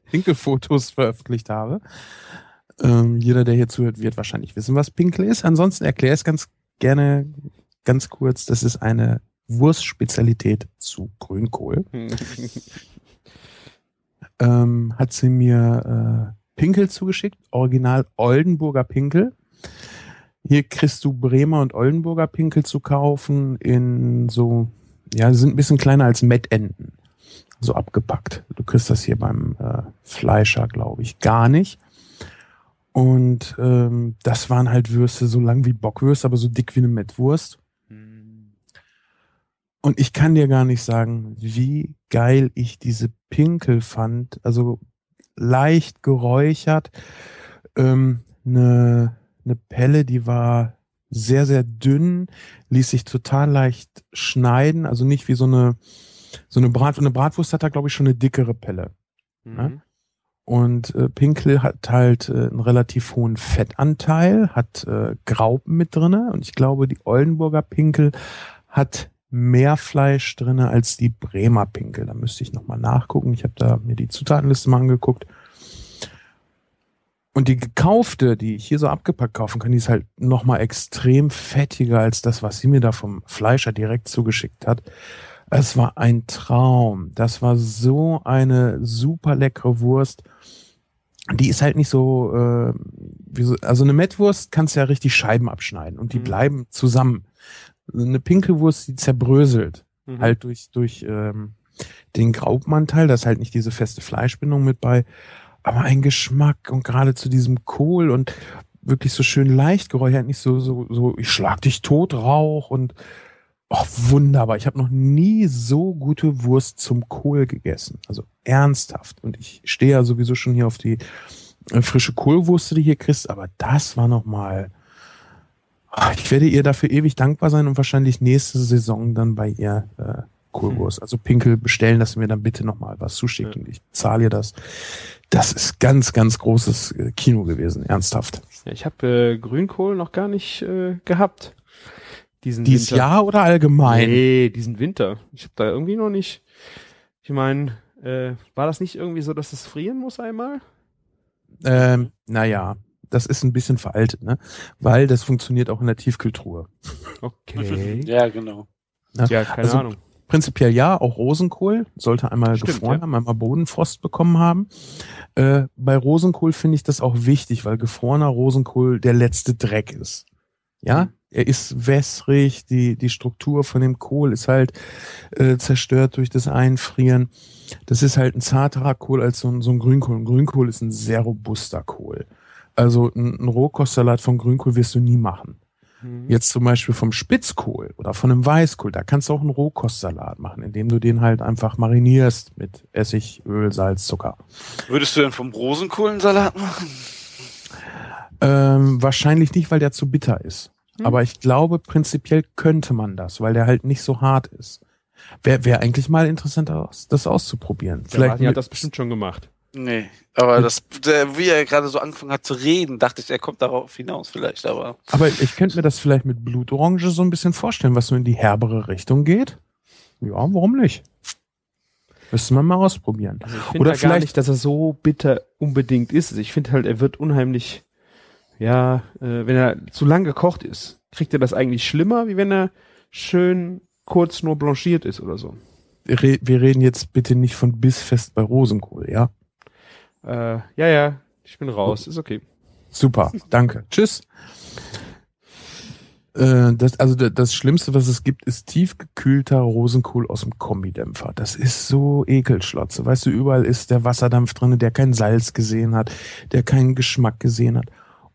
Pinkelfotos veröffentlicht habe, ähm, jeder, der hier zuhört, wird wahrscheinlich wissen, was Pinkel ist. Ansonsten erkläre ich es ganz gerne ganz kurz. Das ist eine Wurstspezialität zu Grünkohl ähm, hat sie mir äh, Pinkel zugeschickt, original Oldenburger Pinkel. Hier kriegst du Bremer und Oldenburger Pinkel zu kaufen in so, ja, sie sind ein bisschen kleiner als Mettenten. So abgepackt. Du kriegst das hier beim äh, Fleischer, glaube ich, gar nicht. Und ähm, das waren halt Würste so lang wie Bockwürste, aber so dick wie eine Mettwurst. Und ich kann dir gar nicht sagen, wie geil ich diese Pinkel fand. Also leicht geräuchert. Ähm, eine, eine Pelle, die war sehr, sehr dünn, ließ sich total leicht schneiden. Also nicht wie so eine, so eine Bratwurst. Eine Bratwurst hat da, glaube ich, schon eine dickere Pelle. Mhm. Und äh, Pinkel hat halt äh, einen relativ hohen Fettanteil, hat äh, Graupen mit drinne und ich glaube, die Oldenburger Pinkel hat mehr Fleisch drinne als die Bremer Pinkel. Da müsste ich nochmal nachgucken. Ich habe da mir die Zutatenliste mal angeguckt. Und die gekaufte, die ich hier so abgepackt kaufen kann, die ist halt nochmal extrem fettiger als das, was sie mir da vom Fleischer direkt zugeschickt hat. Es war ein Traum. Das war so eine super leckere Wurst. Die ist halt nicht so, äh, wie so, also eine Mettwurst kannst du ja richtig Scheiben abschneiden und die Mhm. bleiben zusammen. Eine Pinkelwurst, die zerbröselt, Mhm. halt durch, durch ähm, den Graubmanteil, da ist halt nicht diese feste Fleischbindung mit bei, aber ein Geschmack und gerade zu diesem Kohl und wirklich so schön leicht geräuchert, nicht so, so, so, ich schlag dich tot, Rauch und oh, wunderbar. Ich habe noch nie so gute Wurst zum Kohl gegessen. Also ernsthaft. Und ich stehe ja sowieso schon hier auf die äh, frische Kohlwurst, die hier kriegst, aber das war noch mal. Ah, Ich werde ihr dafür ewig dankbar sein und wahrscheinlich nächste Saison dann bei ihr äh, Kohlwurst. Also Pinkel bestellen, dass sie mir dann bitte noch mal was zuschicken. Ich zahle ihr das. Das ist ganz, ganz großes äh, Kino gewesen, ernsthaft. Ja, ich habe äh, Grünkohl noch gar nicht äh, gehabt. Diesen Dieses Winter. Jahr oder allgemein? Nee, diesen Winter. Ich habe da irgendwie noch nicht. Ich meine, äh, war das nicht irgendwie so, dass es frieren muss einmal? Ähm, naja, das ist ein bisschen veraltet, ne? Weil das funktioniert auch in der Tiefkühltruhe. Okay. Ja, genau. ja, keine Also, Ahnung. Prinzipiell ja, auch Rosenkohl sollte einmal Stimmt, gefroren ja. haben, einmal Bodenfrost bekommen haben. Äh, bei Rosenkohl finde ich das auch wichtig, weil gefrorener Rosenkohl der letzte Dreck ist. Ja, Mhm. er ist wässrig, die, die Struktur von dem Kohl ist halt äh, zerstört durch das Einfrieren. Das ist halt ein zarterer Kohl als so ein, so ein Grünkohl. Ein Grünkohl ist ein sehr robuster Kohl. Also ein, ein Rohkostsalat von Grünkohl wirst du nie machen. Mhm. Jetzt zum Beispiel vom Spitzkohl oder von einem Weißkohl, da kannst du auch einen Rohkostsalat machen, indem du den halt einfach marinierst mit Essig, Öl, Salz, Zucker. Würdest du denn vom Rosenkohl einen Salat machen? Ähm, wahrscheinlich nicht, weil der zu bitter ist. Hm. Aber ich glaube, prinzipiell könnte man das, weil der halt nicht so hart ist. Wäre wär eigentlich mal interessant, aus, das auszuprobieren. Vielleicht Martin hat mit- das bestimmt schon gemacht. Nee, aber das, der, wie er gerade so angefangen hat zu reden, dachte ich, er kommt darauf hinaus vielleicht, aber aber ich könnte mir das vielleicht mit Blutorange so ein bisschen vorstellen, was so in die herbere Richtung geht. Ja, warum nicht? Müsste man mal ausprobieren. Also ich finde Oder gar vielleicht- nicht, dass er so bitter unbedingt ist. Also Ich finde halt, er wird unheimlich, ja, äh, wenn er zu lang gekocht ist, kriegt er das eigentlich schlimmer, wie wenn er schön kurz nur blanchiert ist oder so. Wir reden jetzt bitte nicht von Bissfest bei Rosenkohl, ja? Äh, ja, ja, ich bin raus, ist okay. Super, danke. Tschüss. Äh, das, also da- das Schlimmste, was es gibt, ist tiefgekühlter Rosenkohl aus dem Kombidämpfer. Das ist so ekelschlotze. Weißt du, überall ist der Wasserdampf drinne, der kein Salz gesehen hat, der keinen Geschmack gesehen hat.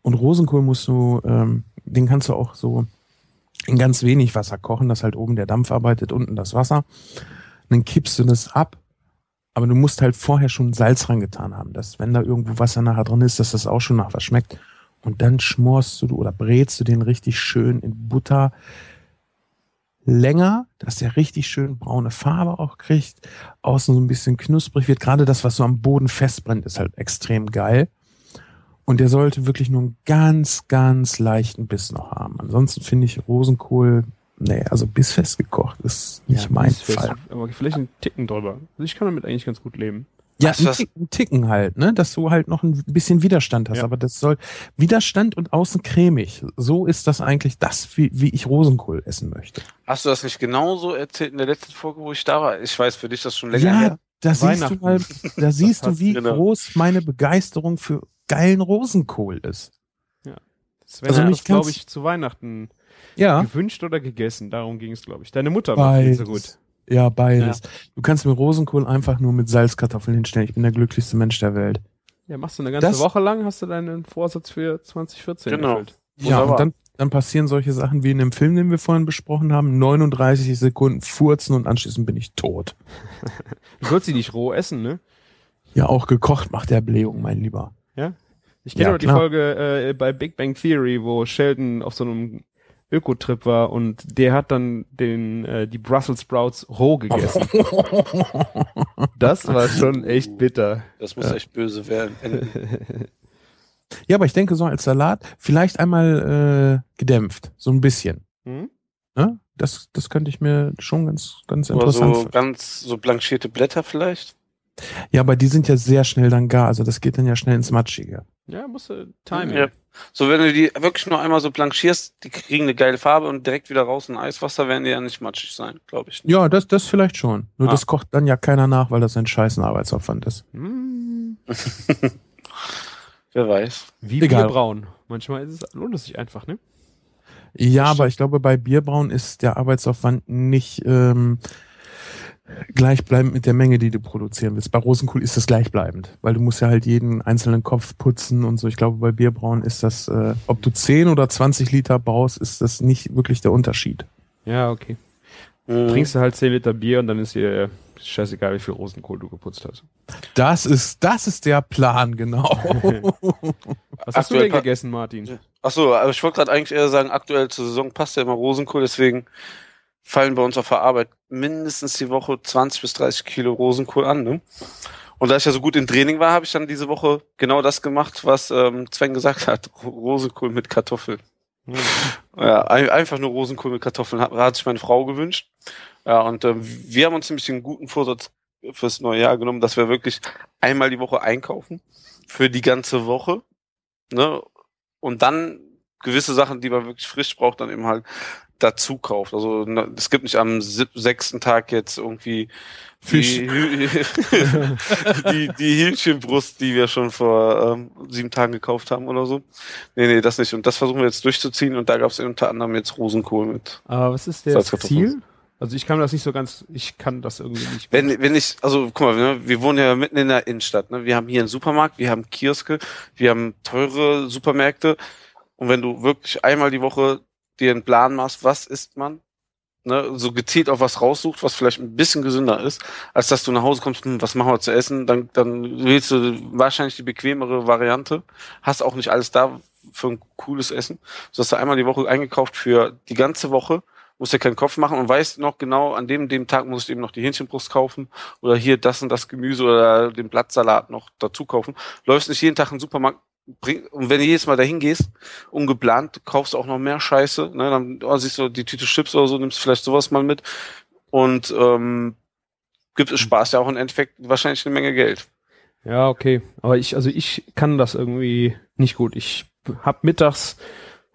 Und Rosenkohl musst du, ähm, den kannst du auch so in ganz wenig Wasser kochen, dass halt oben der Dampf arbeitet, unten das Wasser. Dann kippst du das ab. Aber du musst halt vorher schon Salz rangetan haben, dass wenn da irgendwo Wasser nachher drin ist, dass das auch schon nach was schmeckt. Und dann schmorst du oder brätst du den richtig schön in Butter länger, dass der richtig schön braune Farbe auch kriegt, außen so ein bisschen knusprig wird. Gerade das, was so am Boden festbrennt, ist halt extrem geil. Und der sollte wirklich nur einen ganz, ganz leichten Biss noch haben. Ansonsten finde ich Rosenkohl, nee, also bissfest gekocht ist nicht mein ist fest, Fall. Aber vielleicht einen Ticken drüber. Also ich kann damit eigentlich ganz gut leben. Ja, ein, was? Tick, ein Ticken halt, ne? Dass du halt noch ein bisschen Widerstand hast. Ja. Aber das soll Widerstand und außen cremig. So ist das eigentlich das, wie, wie ich Rosenkohl essen möchte. hast du das nicht genauso erzählt in der letzten Folge, wo ich da war? Ich weiß für dich das schon länger ja, her. da siehst du mal, da siehst du, wie genau. groß meine Begeisterung für geilen Rosenkohl ist. Sven Also hat mich das, glaube ich, zu Weihnachten Ja, gewünscht oder gegessen. Darum ging es, glaube ich. Deine Mutter macht nicht so gut. Ja, beides. Du kannst mir Rosenkohl einfach nur mit Salzkartoffeln hinstellen. Ich bin der glücklichste Mensch der Welt. Ja, machst du eine ganze Das- Woche lang, hast du deinen Vorsatz für 2014 Genau. erfüllt. Ja, und dann, dann passieren solche Sachen wie in dem Film, den wir vorhin besprochen haben. 39 Sekunden furzen und anschließend bin ich tot. Du sollst sie nicht roh essen, ne? Ja, auch gekocht macht der Blähung, mein Lieber. Ich kenne Ja, noch die. Folge äh, bei Big Bang Theory, wo Sheldon auf so einem Ökotrip war und der hat dann den äh, die Brussels Sprouts roh gegessen. Das war schon echt bitter. Das muss echt böse werden. Ja, aber ich denke so als Salat vielleicht einmal äh, gedämpft, so ein bisschen. Hm? Ne? Das, das könnte ich mir schon ganz, ganz Oder interessant. so vor- ganz so blanchierte Blätter vielleicht. Ja, aber die sind ja sehr schnell dann gar, also das geht dann ja schnell ins Matschige. Ja, musst du Timing. Ja. So, wenn du die wirklich nur einmal so blanchierst, die kriegen eine geile Farbe und direkt wieder raus in Eiswasser, werden die ja nicht matschig sein, glaube ich. Ja, das, das vielleicht schon. Nur Ah. das kocht dann ja keiner nach, weil das ein scheißen Arbeitsaufwand ist. Hm. Wer weiß. Wie Egal. Bierbrauen. Manchmal ist es, lohnt es sich einfach, ne? Ja, aber ich glaube, bei Bierbrauen ist der Arbeitsaufwand nicht ähm, gleichbleibend mit der Menge, die du produzieren willst. Bei Rosenkohl ist das gleichbleibend, weil du musst ja halt jeden einzelnen Kopf putzen und so. Ich glaube, bei Bierbrauen ist das, äh, ob du 10 oder 20 Liter baust, ist das nicht wirklich der Unterschied. Ja, okay. Mhm. Trinkst du halt 10 Liter Bier und dann ist dir scheißegal, wie viel Rosenkohl du geputzt hast. Das ist, das ist der Plan, genau. Was hast du Aktuell denn pa- gegessen, Martin? Ach so, aber ich wollte gerade eigentlich eher sagen, aktuell zur Saison passt ja immer Rosenkohl, deswegen fallen bei uns auf der Arbeit mindestens die Woche 20 bis 30 Kilo Rosenkohl an. Ne? Und da ich ja so gut im Training war, habe ich dann diese Woche genau das gemacht, was ähm, Sven gesagt hat. Ro- Rosenkohl mit Kartoffeln. Hm. Ja, ein, einfach nur Rosenkohl mit Kartoffeln hat, hat sich meine Frau gewünscht. Ja, und ähm, wir haben uns nämlich den guten Vorsatz fürs neue Jahr genommen, dass wir wirklich einmal die Woche einkaufen für die ganze Woche. Ne? Und dann gewisse Sachen, die man wirklich frisch braucht, dann eben halt dazu kauft. Also es gibt nicht am sechsten Tag jetzt irgendwie Fisch. Die, die, die Hähnchenbrust, die wir schon vor ähm, sieben Tagen gekauft haben oder so. Nee, nee, das nicht. Und das versuchen wir jetzt durchzuziehen und da gab es unter anderem jetzt Rosenkohl mit. Aber was ist das Salzkartoffeln. Ziel? Also ich kann das nicht so ganz, ich kann das irgendwie nicht. Wenn, wenn ich, also guck mal, ne, wir wohnen ja mitten in der Innenstadt. Ne? Wir haben hier einen Supermarkt, wir haben Kioske, wir haben teure Supermärkte. Und wenn du wirklich einmal die Woche dir einen Plan machst, was isst man, ne, so gezielt auf was raussucht, was vielleicht ein bisschen gesünder ist, als dass du nach Hause kommst, hm, was machen wir zu essen, dann, dann wählst du wahrscheinlich die bequemere Variante, hast auch nicht alles da für ein cooles Essen, so hast du einmal die Woche eingekauft für die ganze Woche, musst dir keinen Kopf machen und weißt noch genau, an dem, dem Tag musst du eben noch die Hähnchenbrust kaufen oder hier das und das Gemüse oder den Blattsalat noch dazu kaufen. Läufst nicht jeden Tag in den Supermarkt, bring, und wenn du jedes Mal dahin gehst, ungeplant, kaufst du auch noch mehr Scheiße, ne, dann oh, siehst du die Tüte Chips oder so, nimmst vielleicht sowas mal mit und ähm, gibt es Spaß ja auch im Endeffekt wahrscheinlich eine Menge Geld. Ja, okay. Aber ich, also ich kann das irgendwie nicht gut. Ich hab mittags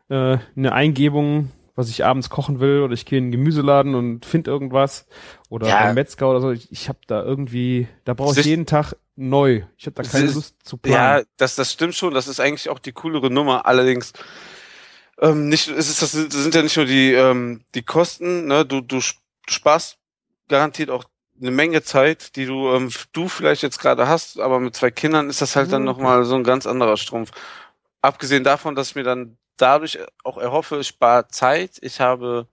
äh, eine Eingebung, was ich abends kochen will, oder ich gehe in den Gemüseladen und finde irgendwas. Oder Ja. beim Metzger oder so. Ich, ich habe da irgendwie, da brauche ich jeden Tag neu. Ich habe da keine Sich- Lust zu Ja, planen. das, das stimmt schon. Das ist eigentlich auch die coolere Nummer. Allerdings ähm, nicht, es ist, das sind, das sind ja nicht nur die ähm, die Kosten. Ne? Du du sp- sparst garantiert auch eine Menge Zeit, die du ähm, du vielleicht jetzt gerade hast, aber mit zwei Kindern ist das halt dann Ja, noch mal so ein ganz anderer Strumpf. Abgesehen davon, dass ich mir dann dadurch auch erhoffe, ich spare Zeit, ich habe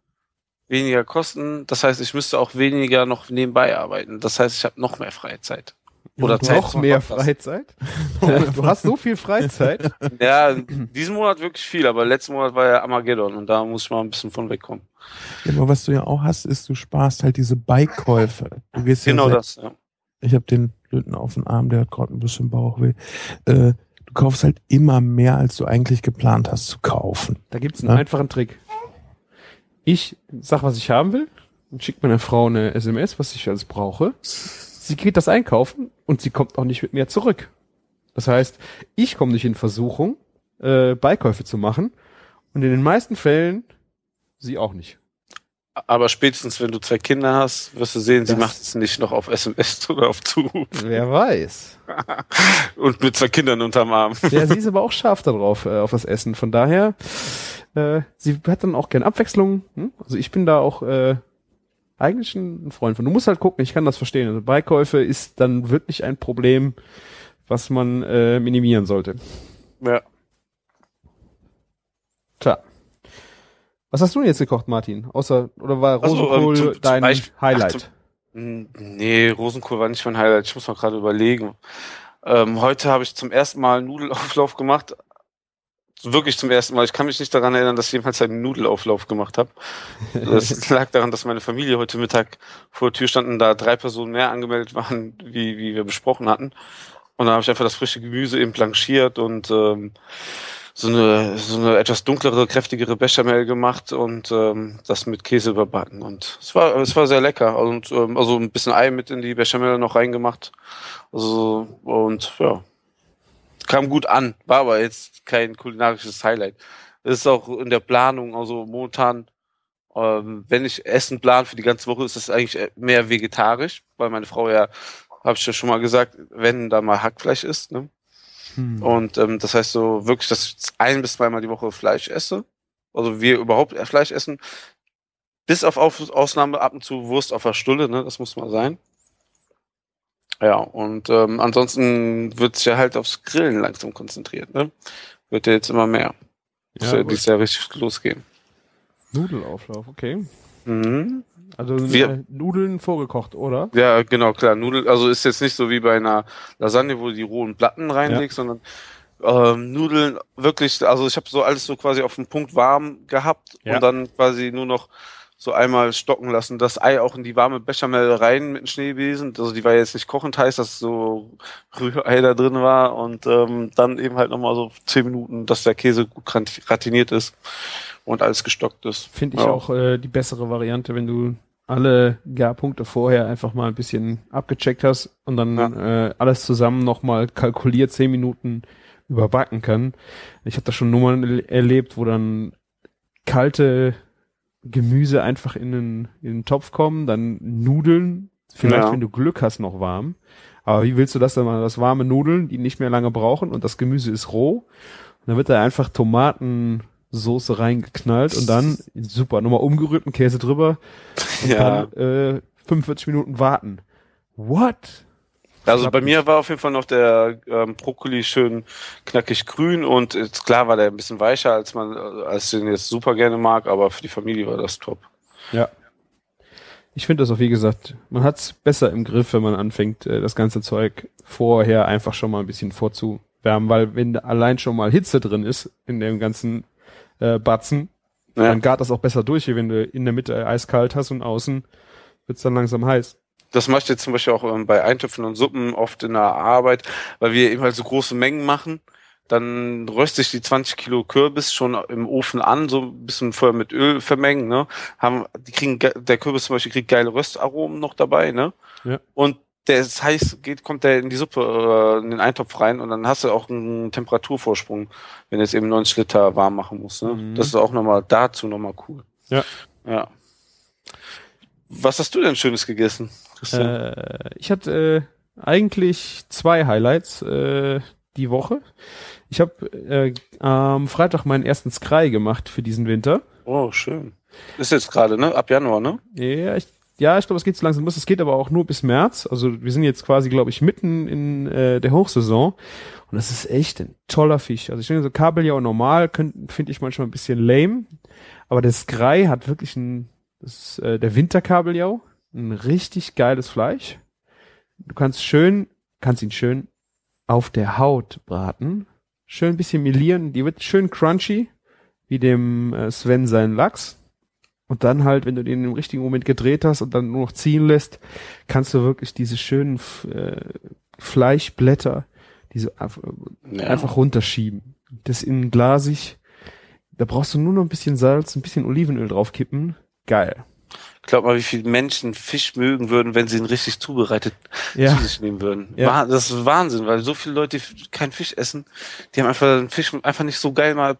weniger Kosten. Das heißt, ich müsste auch weniger noch nebenbei arbeiten. Das heißt, ich habe noch mehr Freizeit. Oder Zeit noch mehr. Freizeit? du hast so viel Freizeit. Ja, diesen Monat wirklich viel, aber letzten Monat war ja Armageddon und da muss ich mal ein bisschen von wegkommen. Ja, aber was du ja auch hast, ist, du sparst halt diese Bike-Käufe. Du gehst Genau ja das, ja. Ich habe den Lütten auf den Arm, der hat gerade ein bisschen Bauchweh. Äh, du kaufst halt immer mehr, als du eigentlich geplant hast zu kaufen. Da gibt's einen Ja. einfachen Trick. Ich sag, was ich haben will und schickt meiner Frau eine SMS, was ich alles brauche. Sie geht das einkaufen und sie kommt auch nicht mit mir zurück. Das heißt, ich komme nicht in Versuchung, äh, Beikäufe zu machen und in den meisten Fällen sie auch nicht. Aber spätestens, wenn du zwei Kinder hast, wirst du sehen, sie Das- macht es nicht noch auf SMS oder auf Zuruf. Wer weiß. Und mit zwei Kindern unterm Arm. Ja, sie ist aber auch scharf darauf, äh, auf das Essen. Von daher, äh, sie hat dann auch gern Abwechslung. Hm? Also ich bin da auch äh, eigentlich ein Freund von. Du musst halt gucken, ich kann das verstehen. Also Beikäufe ist dann wirklich ein Problem, was man äh, minimieren sollte. Ja. Tja. Was hast du denn jetzt gekocht, Martin? Außer, oder war Also, ähm, Rosenkohl zum- zum dein Beispiel- Highlight? ach, zum- Hm, Nee, Rosenkohl war nicht mein Highlight. Ich muss noch gerade überlegen. Ähm, heute habe ich zum ersten Mal einen Nudelauflauf gemacht. Wirklich zum ersten Mal. Ich kann mich nicht daran erinnern, dass ich jemals einen Nudelauflauf gemacht habe. Das lag daran, dass meine Familie heute Mittag vor der Tür standen, da drei Personen mehr angemeldet waren, wie, wie wir besprochen hatten. Und dann habe ich einfach das frische Gemüse eben blanchiert und ähm, so eine so eine etwas dunklere, kräftigere Bechamel gemacht und ähm, das mit Käse überbacken. Und es war es war sehr lecker und ähm, also ein bisschen Ei mit in die Bechamel noch reingemacht. Also und ja kam gut an, war aber jetzt kein kulinarisches Highlight. Es ist auch in der Planung, also momentan, ähm, wenn ich Essen plan für die ganze Woche, ist es eigentlich mehr vegetarisch, weil meine Frau ja, habe ich ja schon mal gesagt, wenn da mal Hackfleisch ist, ne? Hm. Und ähm, das heißt so wirklich, dass ich ein bis zweimal die Woche Fleisch esse. Also wir überhaupt Fleisch essen. Bis auf Auf- Ausnahme ab und zu Wurst auf der Stulle, ne? Das muss mal sein. Ja, und ähm, ansonsten wird sich ja halt aufs Grillen langsam konzentriert, ne? Wird ja jetzt immer mehr. Muss ja, Ja, dieses Jahr richtig losgehen. Nudelauflauf, okay. Mhm. Also Wir- äh, Nudeln vorgekocht, oder? Ja, genau, klar. Nudel, also ist jetzt nicht so wie bei einer Lasagne, wo du die rohen Platten reinlegst, sondern ähm, Nudeln wirklich, also ich habe so alles so quasi auf den Punkt warm gehabt Ja. und dann quasi nur noch so einmal stocken lassen. Das Ei auch in die warme Bechamel rein mit dem Schneebesen. Also die war jetzt nicht kochend heiß, dass so Rührei da drin war und ähm, dann eben halt nochmal so zehn Minuten, dass der Käse gut gratiniert ist und alles gestockt ist. Finde ich Ja. auch äh, die bessere Variante, wenn du alle Garpunkte vorher einfach mal ein bisschen abgecheckt hast und dann äh, alles zusammen nochmal kalkuliert, zehn Minuten überbacken kann. Ich habe da schon Nummern erle- erlebt, wo dann kalte Gemüse einfach in den, in den Topf kommen, dann Nudeln, vielleicht Ja. wenn du Glück hast, noch warm. Aber wie willst du das dann mal? Das warme Nudeln, die nicht mehr lange brauchen und das Gemüse ist roh. Und dann wird da einfach Tomatensoße reingeknallt und dann, super, nochmal umgerührt, einen Käse drüber und Ja. dann äh, 45 Minuten warten. What? Also bei mir war auf jeden Fall noch der ähm, Brokkoli schön knackig grün und jetzt, klar war der ein bisschen weicher, als man, äh, als den jetzt super gerne mag, aber für die Familie war das top. Ja. Ich finde das auch, wie gesagt, man hat's besser im Griff, wenn man anfängt, äh, das ganze Zeug vorher einfach schon mal ein bisschen vorzuwärmen, weil wenn allein schon mal Hitze drin ist in dem ganzen äh, Batzen, Ja. dann gart das auch besser durch, wie wenn du in der Mitte eiskalt hast und außen wird's dann langsam heiß. Das mache ich jetzt zum Beispiel auch ähm, bei Eintöpfen und Suppen oft in der Arbeit, weil wir eben halt so große Mengen machen. Dann röste ich die 20 Kilo Kürbis schon im Ofen an, so ein bisschen vorher mit Öl vermengen, ne? Haben, die kriegen, ge- der Kürbis zum Beispiel kriegt geile Röstaromen noch dabei, ne? Ja. Und der ist heiß, geht, kommt der in die Suppe, äh, in den Eintopf rein und dann hast du auch einen Temperaturvorsprung, wenn du jetzt eben 90 Liter warm machen musst, ne? Mhm. Das ist auch nochmal dazu nochmal cool. Ja. Ja. Was hast du denn Schönes gegessen? Äh, ich hatte äh, eigentlich zwei Highlights äh, die Woche. Ich habe äh, am Freitag meinen ersten Scry gemacht für diesen Winter. Oh, schön. Ist jetzt gerade, ne? Ab Januar, ne? Ja, ich, ja, ich glaube, es geht so langsam los. Es geht aber auch nur bis März. Also wir sind jetzt quasi, glaube ich, mitten in äh, der Hochsaison. Und das ist echt ein toller Fisch. Also ich denke, so Kabeljau normal finde ich manchmal ein bisschen lame. Aber der Scry hat wirklich ein, das ist äh, der Winterkabeljau, ein richtig geiles Fleisch. Du kannst schön, kannst ihn schön auf der Haut braten. Schön ein bisschen melieren. Die wird schön crunchy, wie dem äh, Sven sein Lachs. Und dann halt, wenn du den im richtigen Moment gedreht hast und dann nur noch ziehen lässt, kannst du wirklich diese schönen äh, Fleischblätter, diese einfach, Ja. einfach runterschieben. Das innen glasig. Da brauchst du nur noch ein bisschen Salz, ein bisschen Olivenöl draufkippen. Geil. Glaub mal, wie viele Menschen Fisch mögen würden, wenn sie ihn richtig zubereitet Ja. zu sich nehmen würden. Ja. Das ist Wahnsinn, weil so viele Leute, die keinen Fisch essen, die haben einfach den Fisch einfach nicht so geil mal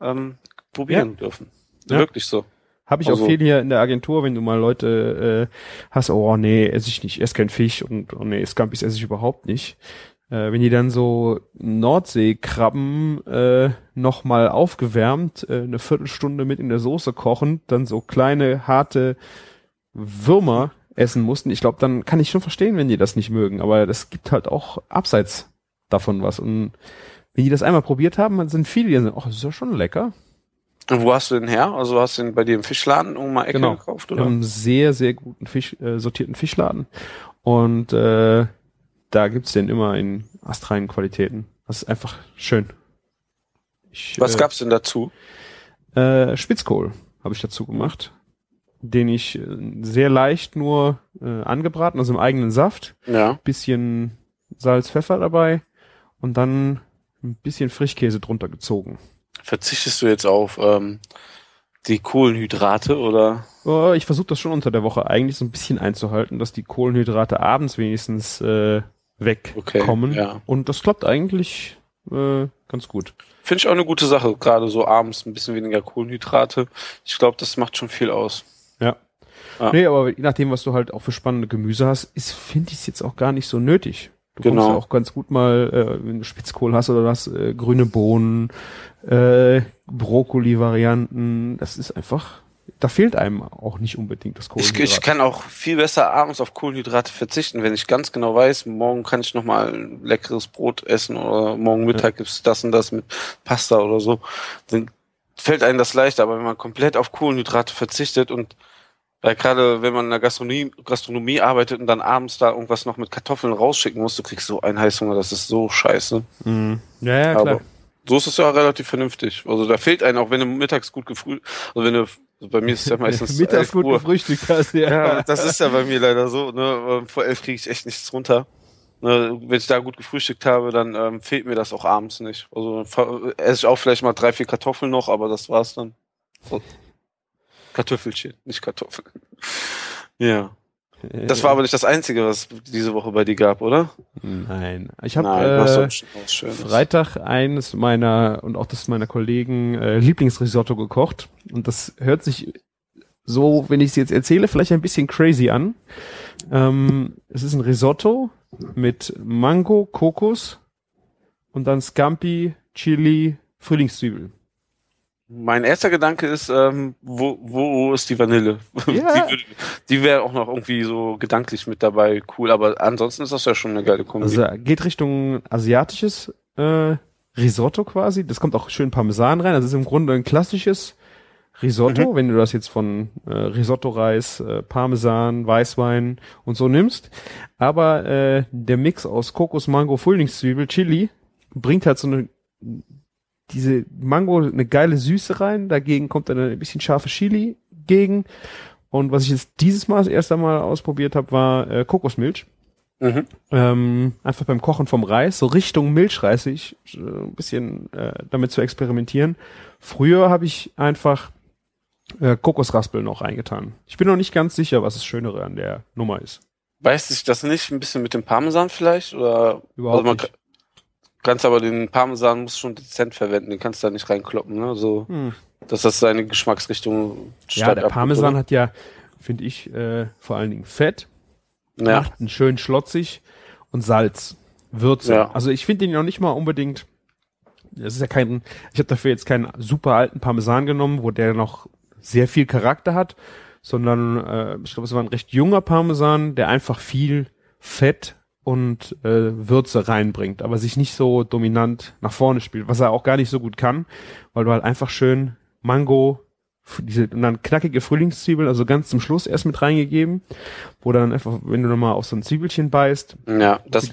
ähm, probieren dürfen. Ja. Wirklich so. Habe ich Also- auch viel hier in der Agentur, wenn du mal Leute äh, hast, oh nee, esse ich nicht, esse kein Fisch und oh nee, Scampis esse ich überhaupt nicht. Äh, wenn die dann so Nordseekrabben äh, nochmal aufgewärmt, äh, eine Viertelstunde mit in der Soße kochen, dann so kleine, harte Würmer essen mussten, ich glaube, dann kann ich schon verstehen, wenn die das nicht mögen. Aber das gibt halt auch abseits davon was. Und wenn die das einmal probiert haben, dann sind viele, die sagen, oh, das ist ja schon lecker. Und wo hast du den her? Also hast du den bei dir im Fischladen um mal Ecke Genau. gekauft, Wir oder? haben einen sehr, sehr guten Fisch, äh, sortierten Fischladen. Und äh, da gibt's den immer in astreinen Qualitäten. Das ist einfach schön. Ich, Was äh, gab's denn dazu? Äh, Spitzkohl habe ich dazu gemacht, den ich äh, sehr leicht nur äh, angebraten, also im eigenen Saft, Ja. bisschen Salz, Pfeffer dabei und dann ein bisschen Frischkäse drunter gezogen. Verzichtest du jetzt auf ähm, die Kohlenhydrate oder? Oh, ich versuche das schon unter der Woche eigentlich so ein bisschen einzuhalten, dass die Kohlenhydrate abends wenigstens äh, wegkommen. Okay, ja. Und das klappt eigentlich äh, ganz gut. Finde ich auch eine gute Sache, gerade so abends ein bisschen weniger Kohlenhydrate. Ich glaube, das macht schon viel aus. Ja. Ja. Nee, aber je nachdem, was du halt auch für spannende Gemüse hast, ist, finde ich es jetzt auch gar nicht so nötig. Du Genau. kommst ja auch ganz gut mal, äh, wenn du Spitzkohl hast oder was, äh, grüne Bohnen, äh, Brokkoli-Varianten. Das ist einfach, da fehlt einem auch nicht unbedingt das Ich, Kohlenhydrat. ich kann auch viel besser abends auf Kohlenhydrate verzichten, wenn ich ganz genau weiß, morgen kann ich noch mal ein leckeres Brot essen oder morgen Mittag gibt's das und das mit Pasta oder so. Dann fällt einem das leichter, aber wenn man komplett auf Kohlenhydrate verzichtet und weil gerade wenn man in der Gastronomie, Gastronomie arbeitet und dann abends da irgendwas noch mit Kartoffeln rausschicken muss, du kriegst so einen Heißhunger, das ist so scheiße. Mhm. Ja, ja, klar. Aber so ist es ja relativ vernünftig. Also da fehlt einem auch, wenn du mittags gut gefrüh, also wenn du, also bei mir ist es ja meistens Mittags 11 gut Uhr. gefrühstückt hast, ja. Ja, das ist ja bei mir leider so. Ne? Ähm, Vor elf kriege ich echt nichts runter. Ne? Wenn ich da gut gefrühstückt habe, dann ähm, fehlt mir das auch abends nicht. Also fa- esse ich auch vielleicht mal drei, vier Kartoffeln noch, aber das war's dann. So. Kartoffelchen, nicht Kartoffeln. Ja. Das war aber nicht das Einzige, was diese Woche bei dir gab, oder? Nein. Ich habe äh. Freitag eines meiner und auch das meiner Kollegen äh, Lieblingsrisotto gekocht. Und das hört sich so, wenn ich es jetzt erzähle, vielleicht ein bisschen crazy an. Ähm, es ist ein Risotto mit Mango, Kokos und dann Scampi, Chili, Frühlingszwiebel. Mein erster Gedanke ist, ähm, wo, wo ist die Vanille? Ja. Die, die wäre auch noch irgendwie so gedanklich mit dabei, cool, aber ansonsten ist das ja schon eine geile Kombi. Also er geht Richtung asiatisches äh, Risotto quasi. Das kommt auch schön Parmesan rein. Also ist im Grunde ein klassisches Risotto, wenn du das jetzt von äh, Risotto-Reis, äh, Parmesan, Weißwein und so nimmst. Aber äh, der Mix aus Kokos, Mango, Frühlingszwiebel, Chili bringt halt so eine diese Mango eine geile Süße rein. Dagegen kommt dann ein bisschen scharfe Chili gegen. Und was ich jetzt dieses Mal das erste Mal ausprobiert habe, war äh, Kokosmilch Mhm. ähm, einfach beim Kochen vom Reis, so Richtung Milchreis, ich, äh, ein bisschen äh, damit zu experimentieren. Früher habe ich einfach äh, Kokosraspel noch eingetan. Ich bin noch nicht ganz sicher, was das Schönere an der Nummer ist. Weiß sich das nicht ein bisschen mit dem Parmesan vielleicht? Oder Überhaupt also man nicht. Ka- kannst aber den Parmesan musst schon dezent verwenden, den kannst du da nicht reinkloppen, ne? So, Hm. dass das seine Geschmacksrichtung Ja, stark der abgibt, Parmesan oder? hat ja, finde ich, äh, vor allen Dingen Fett, ja. macht einen schön schlotzig und Salz, Würze. Ja. Also ich finde den noch nicht mal unbedingt. Das ist ja kein. Ich habe dafür jetzt keinen super alten Parmesan genommen, wo der noch sehr viel Charakter hat, sondern äh, ich glaube, es war ein recht junger Parmesan, der einfach viel Fett und äh, Würze reinbringt, aber sich nicht so dominant nach vorne spielt, was er auch gar nicht so gut kann, weil du halt einfach schön Mango, diese und dann knackige Frühlingszwiebeln, also ganz zum Schluss erst mit reingegeben, wo dann einfach, wenn du nochmal auf so ein Zwiebelchen beißt, Ja, das,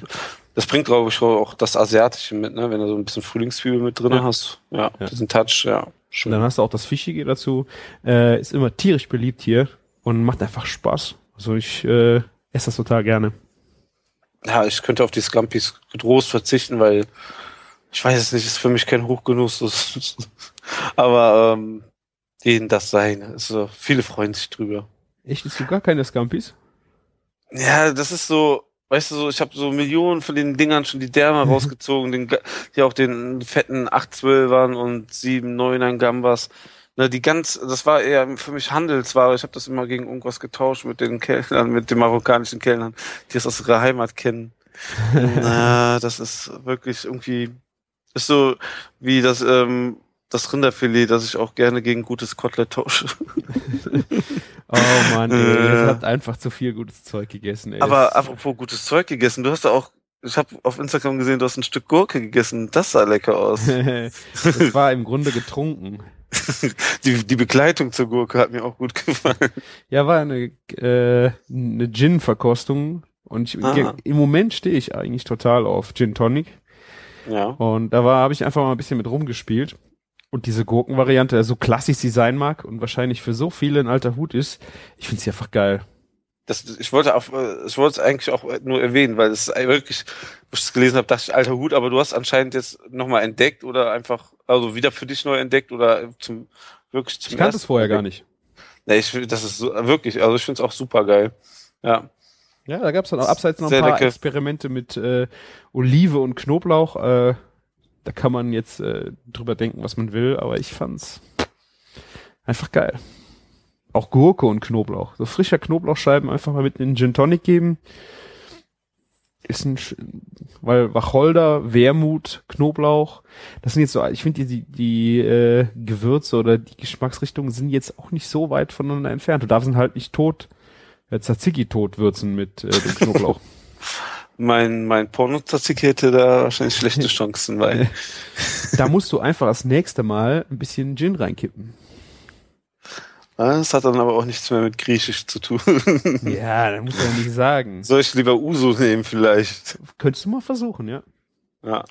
das bringt, glaube ich, auch das Asiatische mit, ne? Wenn du so ein bisschen Frühlingszwiebel mit drin Ja. hast. Ja, Ja. diesen Touch, ja. Und Schön. dann hast du auch das Fischige dazu. Äh, ist immer tierisch beliebt hier und macht einfach Spaß. Also ich äh, esse das total gerne. Ja, ich könnte auf die Scampis getrost verzichten, weil ich weiß es nicht, ist für mich kein Hochgenuss. Aber ähm, denen das sein. Also, viele freuen sich drüber. Echt, isst du gar keine Scampis? Ja, das ist so, weißt du, so, ich habe so Millionen von den Dingern schon die Därme rausgezogen, den, die auch den fetten 812ern und 7, 9ern Gambas. Ne, die ganz, das war eher für mich Handelsware. Ich habe das immer gegen irgendwas getauscht mit den Kellnern, mit den marokkanischen Kellnern, die es aus ihrer Heimat kennen. Na, das ist wirklich irgendwie, ist so wie das, ähm, das Rinderfilet, das ich auch gerne gegen gutes Kotelett tausche. Oh Mann, ey, Äh. ihr habt einfach zu viel gutes Zeug gegessen, ey. Aber apropos gutes Zeug gegessen, du hast da auch, ich habe auf Instagram gesehen, du hast ein Stück Gurke gegessen. Das sah lecker aus. das war im Grunde getrunken. die, die Begleitung zur Gurke hat mir auch gut gefallen. Ja, war eine, äh, eine Gin-Verkostung. Und ich, Ah. im Moment stehe ich eigentlich total auf Gin Tonic. Ja. Und da war, habe ich einfach mal ein bisschen mit rumgespielt. Und diese Gurkenvariante, so klassisch sie sein mag und wahrscheinlich für so viele ein alter Hut ist, ich finde sie einfach geil. Das, ich wollte auf, äh, ich wollte es eigentlich auch nur erwähnen, weil es wirklich, wo ich es gelesen habe, dachte ich, alter Hut, aber du hast anscheinend jetzt nochmal entdeckt oder einfach, also wieder für dich neu entdeckt oder zum wirklich zum Ich kannte es vorher gar nicht. Nee, ich finde, das ist so, wirklich, also ich finde es auch super geil. Ja. Ja, da gab es dann auch abseits noch ein paar lecker. Experimente mit äh, Olive und Knoblauch. Äh, da kann man jetzt äh, drüber denken, was man will, aber ich fand's einfach geil. Auch Gurke und Knoblauch. So frischer Knoblauchscheiben einfach mal mit in den Gin Tonic geben. ist ein, weil Wacholder, Wermut, Knoblauch, das sind jetzt so, ich finde die, die, die äh, Gewürze oder die Geschmacksrichtungen sind jetzt auch nicht so weit voneinander entfernt. Du darfst ihn halt nicht tot, äh, Tzatziki tot würzen mit äh, dem Knoblauch. Mein, mein Porno-Tzatziki hätte da wahrscheinlich schlechte Chancen, weil da musst du einfach das nächste Mal ein bisschen Gin reinkippen. Das hat dann aber auch nichts mehr mit Griechisch zu tun. Ja, da musst du ja nicht sagen. Soll ich lieber Uso nehmen vielleicht? Könntest du mal versuchen, ja. Ja.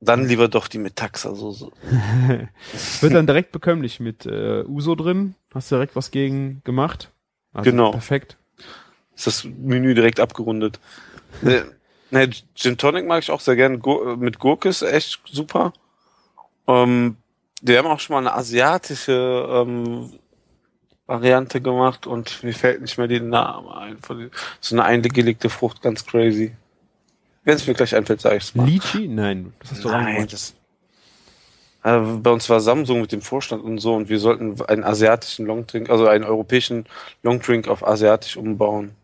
Dann lieber doch die mit Taxa-Soße. Wird dann direkt bekömmlich mit äh, Uso drin. Hast du direkt was gegen gemacht? Also Genau. Perfekt. Ist das Menü direkt abgerundet. Ne, ne, Gin Tonic mag ich auch sehr gern. Gur mit Gurke ist echt super. Ähm, die haben auch schon mal eine asiatische ähm, Variante gemacht und mir fällt nicht mehr die Name ein. Von So eine eingelegte Frucht, ganz crazy. Wenn es mir gleich einfällt, sage ich es mal. Lychee? Nein, das hast du Nein, reingemacht. das, äh, bei uns war Samsung mit dem Vorstand und so und wir sollten einen asiatischen Longdrink, also einen europäischen Longdrink auf asiatisch umbauen.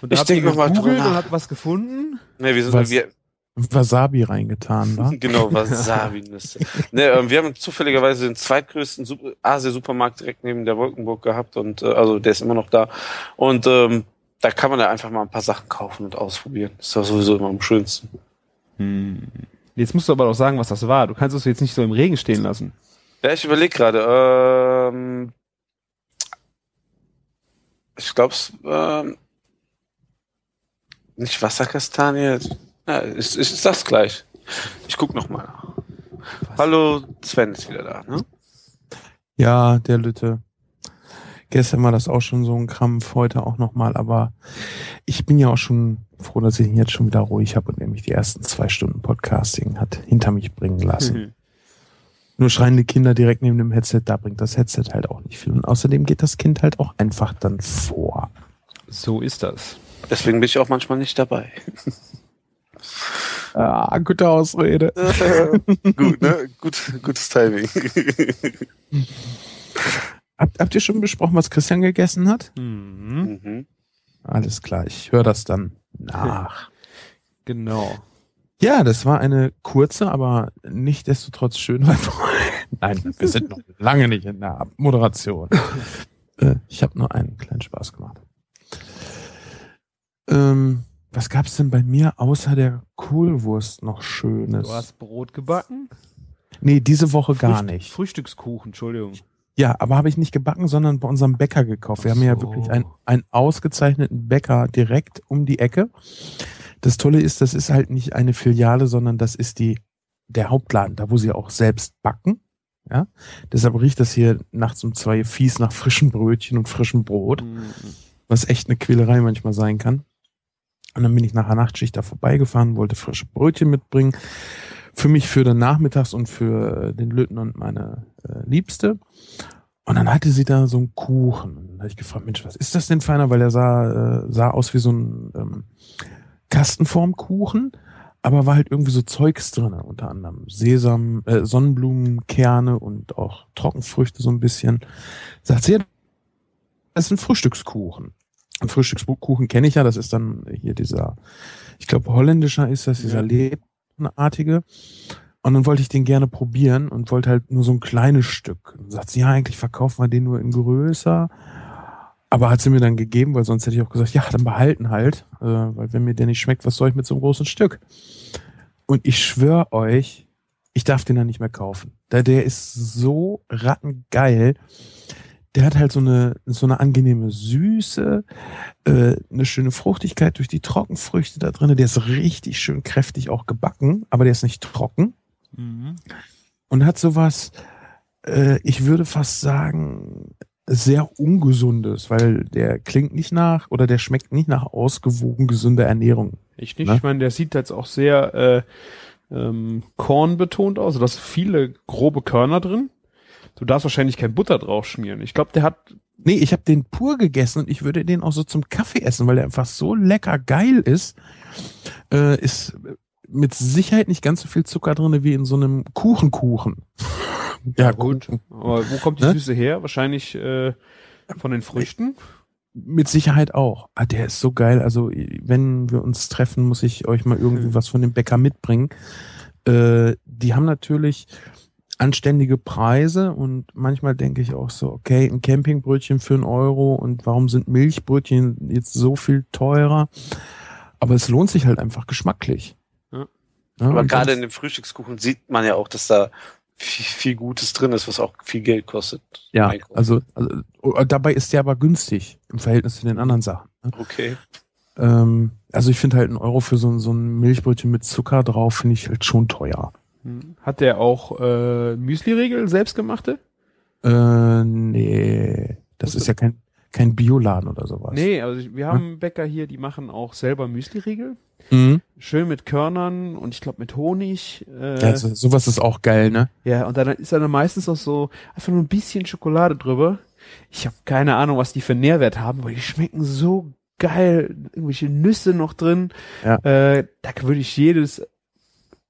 Und da Ich habt ihr denk noch mal drüber und nach. habt was gefunden? Ne, wir sind Was? wir, Wasabi reingetan, wa? genau, Wasabi-Nüsse. ne, ähm, wir haben zufälligerweise den zweitgrößten Sup- Asia-Supermarkt direkt neben der Wolkenburg gehabt und äh, also der ist immer noch da. Und ähm, da kann man ja einfach mal ein paar Sachen kaufen und ausprobieren. Ist doch sowieso immer am schönsten. Hm. Jetzt musst du aber auch sagen, was das war. Du kannst es jetzt nicht so im Regen stehen lassen. Ja, ich überlege gerade. Ähm, ich glaube, es ähm, nicht Wasserkastanie. Ja, ist, ist, ist das gleich. Ich guck noch mal. nach. Hallo, Sven ist wieder da. Ne? Ja, der Lütte. Gestern war das auch schon so ein Krampf, heute auch nochmal, aber ich bin ja auch schon froh, dass ich ihn jetzt schon wieder ruhig habe und nämlich die ersten zwei Stunden Podcasting hat hinter mich bringen lassen. Mhm. Nur schreiende Kinder direkt neben dem Headset, da bringt das Headset halt auch nicht viel. Und außerdem geht das Kind halt auch einfach dann vor. So ist das. Deswegen bin ich auch manchmal nicht dabei. Ah, gute Ausrede. Gut, ne? Gut, gutes Timing. Habt, habt ihr schon besprochen, was Christian gegessen hat? Mhm. mhm. Alles klar, ich höre das dann nach. Genau. Ja, das war eine kurze, aber nicht destotrotz schöne Folge. Nein, wir sind noch lange nicht in der Moderation. äh, ich habe nur einen kleinen Spaß gemacht. Ähm, was gab's denn bei mir außer der Kohlwurst noch Schönes? Du hast Brot gebacken? Nee, diese Woche gar Frühst- nicht. Frühstückskuchen, Entschuldigung. Ja, aber habe ich nicht gebacken, sondern bei unserem Bäcker gekauft. Wir Ach haben ja so. wirklich einen, einen ausgezeichneten Bäcker direkt um die Ecke. Das Tolle ist, das ist halt nicht eine Filiale, sondern das ist die, der Hauptladen, da wo sie auch selbst backen. Ja, deshalb riecht das hier nachts um zwei fies nach frischen Brötchen und frischem Brot, Mhm. was echt eine Quälerei manchmal sein kann. Und dann bin ich nach der Nachtschicht da vorbeigefahren, wollte frische Brötchen mitbringen. Für mich für den Nachmittags und für äh, den Löten und meine äh, Liebste. Und dann hatte sie da so einen Kuchen. Und dann habe ich gefragt, Mensch, was ist das denn feiner? Weil er sah, äh, sah aus wie so ein ähm, Kastenformkuchen, aber war halt irgendwie so Zeugs drin, unter anderem Sesam, äh, Sonnenblumenkerne und auch Trockenfrüchte so ein bisschen. Sagt sie, das ist ein Frühstückskuchen. Ein Frühstückskuchen kenne ich ja, das ist dann hier dieser, ich glaube holländischer ist das, dieser Ja. Lebkuchenartige. Und dann wollte ich den gerne probieren und wollte halt nur so ein kleines Stück. Und sagt sie, ja, eigentlich verkaufen wir den nur in größer. Aber hat sie mir dann gegeben, weil sonst hätte ich auch gesagt, ja, dann behalten halt. Äh, weil wenn mir der nicht schmeckt, was soll ich mit so einem großen Stück? Und ich schwöre euch, ich darf den dann nicht mehr kaufen. Der, der ist so rattengeil. Der hat halt so eine, so eine angenehme Süße, äh, eine schöne Fruchtigkeit durch die Trockenfrüchte da drin. Der ist richtig schön kräftig auch gebacken, aber der ist nicht trocken Mhm. und hat sowas, äh, ich würde fast sagen, sehr ungesundes, weil der klingt nicht nach oder der schmeckt nicht nach ausgewogen gesunder Ernährung. Ich nicht. Ne? Ich meine, der sieht jetzt auch sehr äh, ähm, kornbetont aus. Da sind viele grobe Körner drin. Du darfst wahrscheinlich kein Butter drauf schmieren. Ich glaube, der hat Nee, ich habe den pur gegessen und ich würde den auch so zum Kaffee essen, weil der einfach so lecker geil ist. Äh, ist mit Sicherheit nicht ganz so viel Zucker drin wie in so einem Kuchenkuchen. Ja, gut. Aber wo kommt die Ne? Süße her? Wahrscheinlich äh, von den Früchten. Mit Sicherheit auch. Ah, der ist so geil. Also, wenn wir uns treffen, muss ich euch mal irgendwie was von dem Bäcker mitbringen. Äh, die haben natürlich anständige Preise und manchmal denke ich auch so, okay, ein Campingbrötchen für einen Euro und warum sind Milchbrötchen jetzt so viel teurer? Aber es lohnt sich halt einfach geschmacklich. Ja. Ja, Aber gerade in dem Frühstückskochen sieht man ja auch, dass da viel, viel Gutes drin ist, was auch viel Geld kostet. ja, also, also oh, dabei ist der aber günstig im Verhältnis zu den anderen Sachen. Ne? Okay. Ähm, also ich finde halt ein Euro für so, so ein Milchbrötchen mit Zucker drauf, finde ich halt schon teuer. Hm. Hat der auch äh, Müsli-Riegel selbstgemachte? Äh, nee, das ist ja kein, kein Bioladen oder sowas. Nee, also wir haben Bäcker hier, die machen auch selber Müsli-Riegel. Mhm. Schön mit Körnern und ich glaube mit Honig. Äh, Ja, also, sowas ist auch geil, ne? Ja, und dann ist da meistens auch so einfach nur ein bisschen Schokolade drüber. Ich habe keine Ahnung, was die für Nährwert haben, aber die schmecken so geil. Irgendwelche Nüsse noch drin. Ja. Äh, da würde ich jedes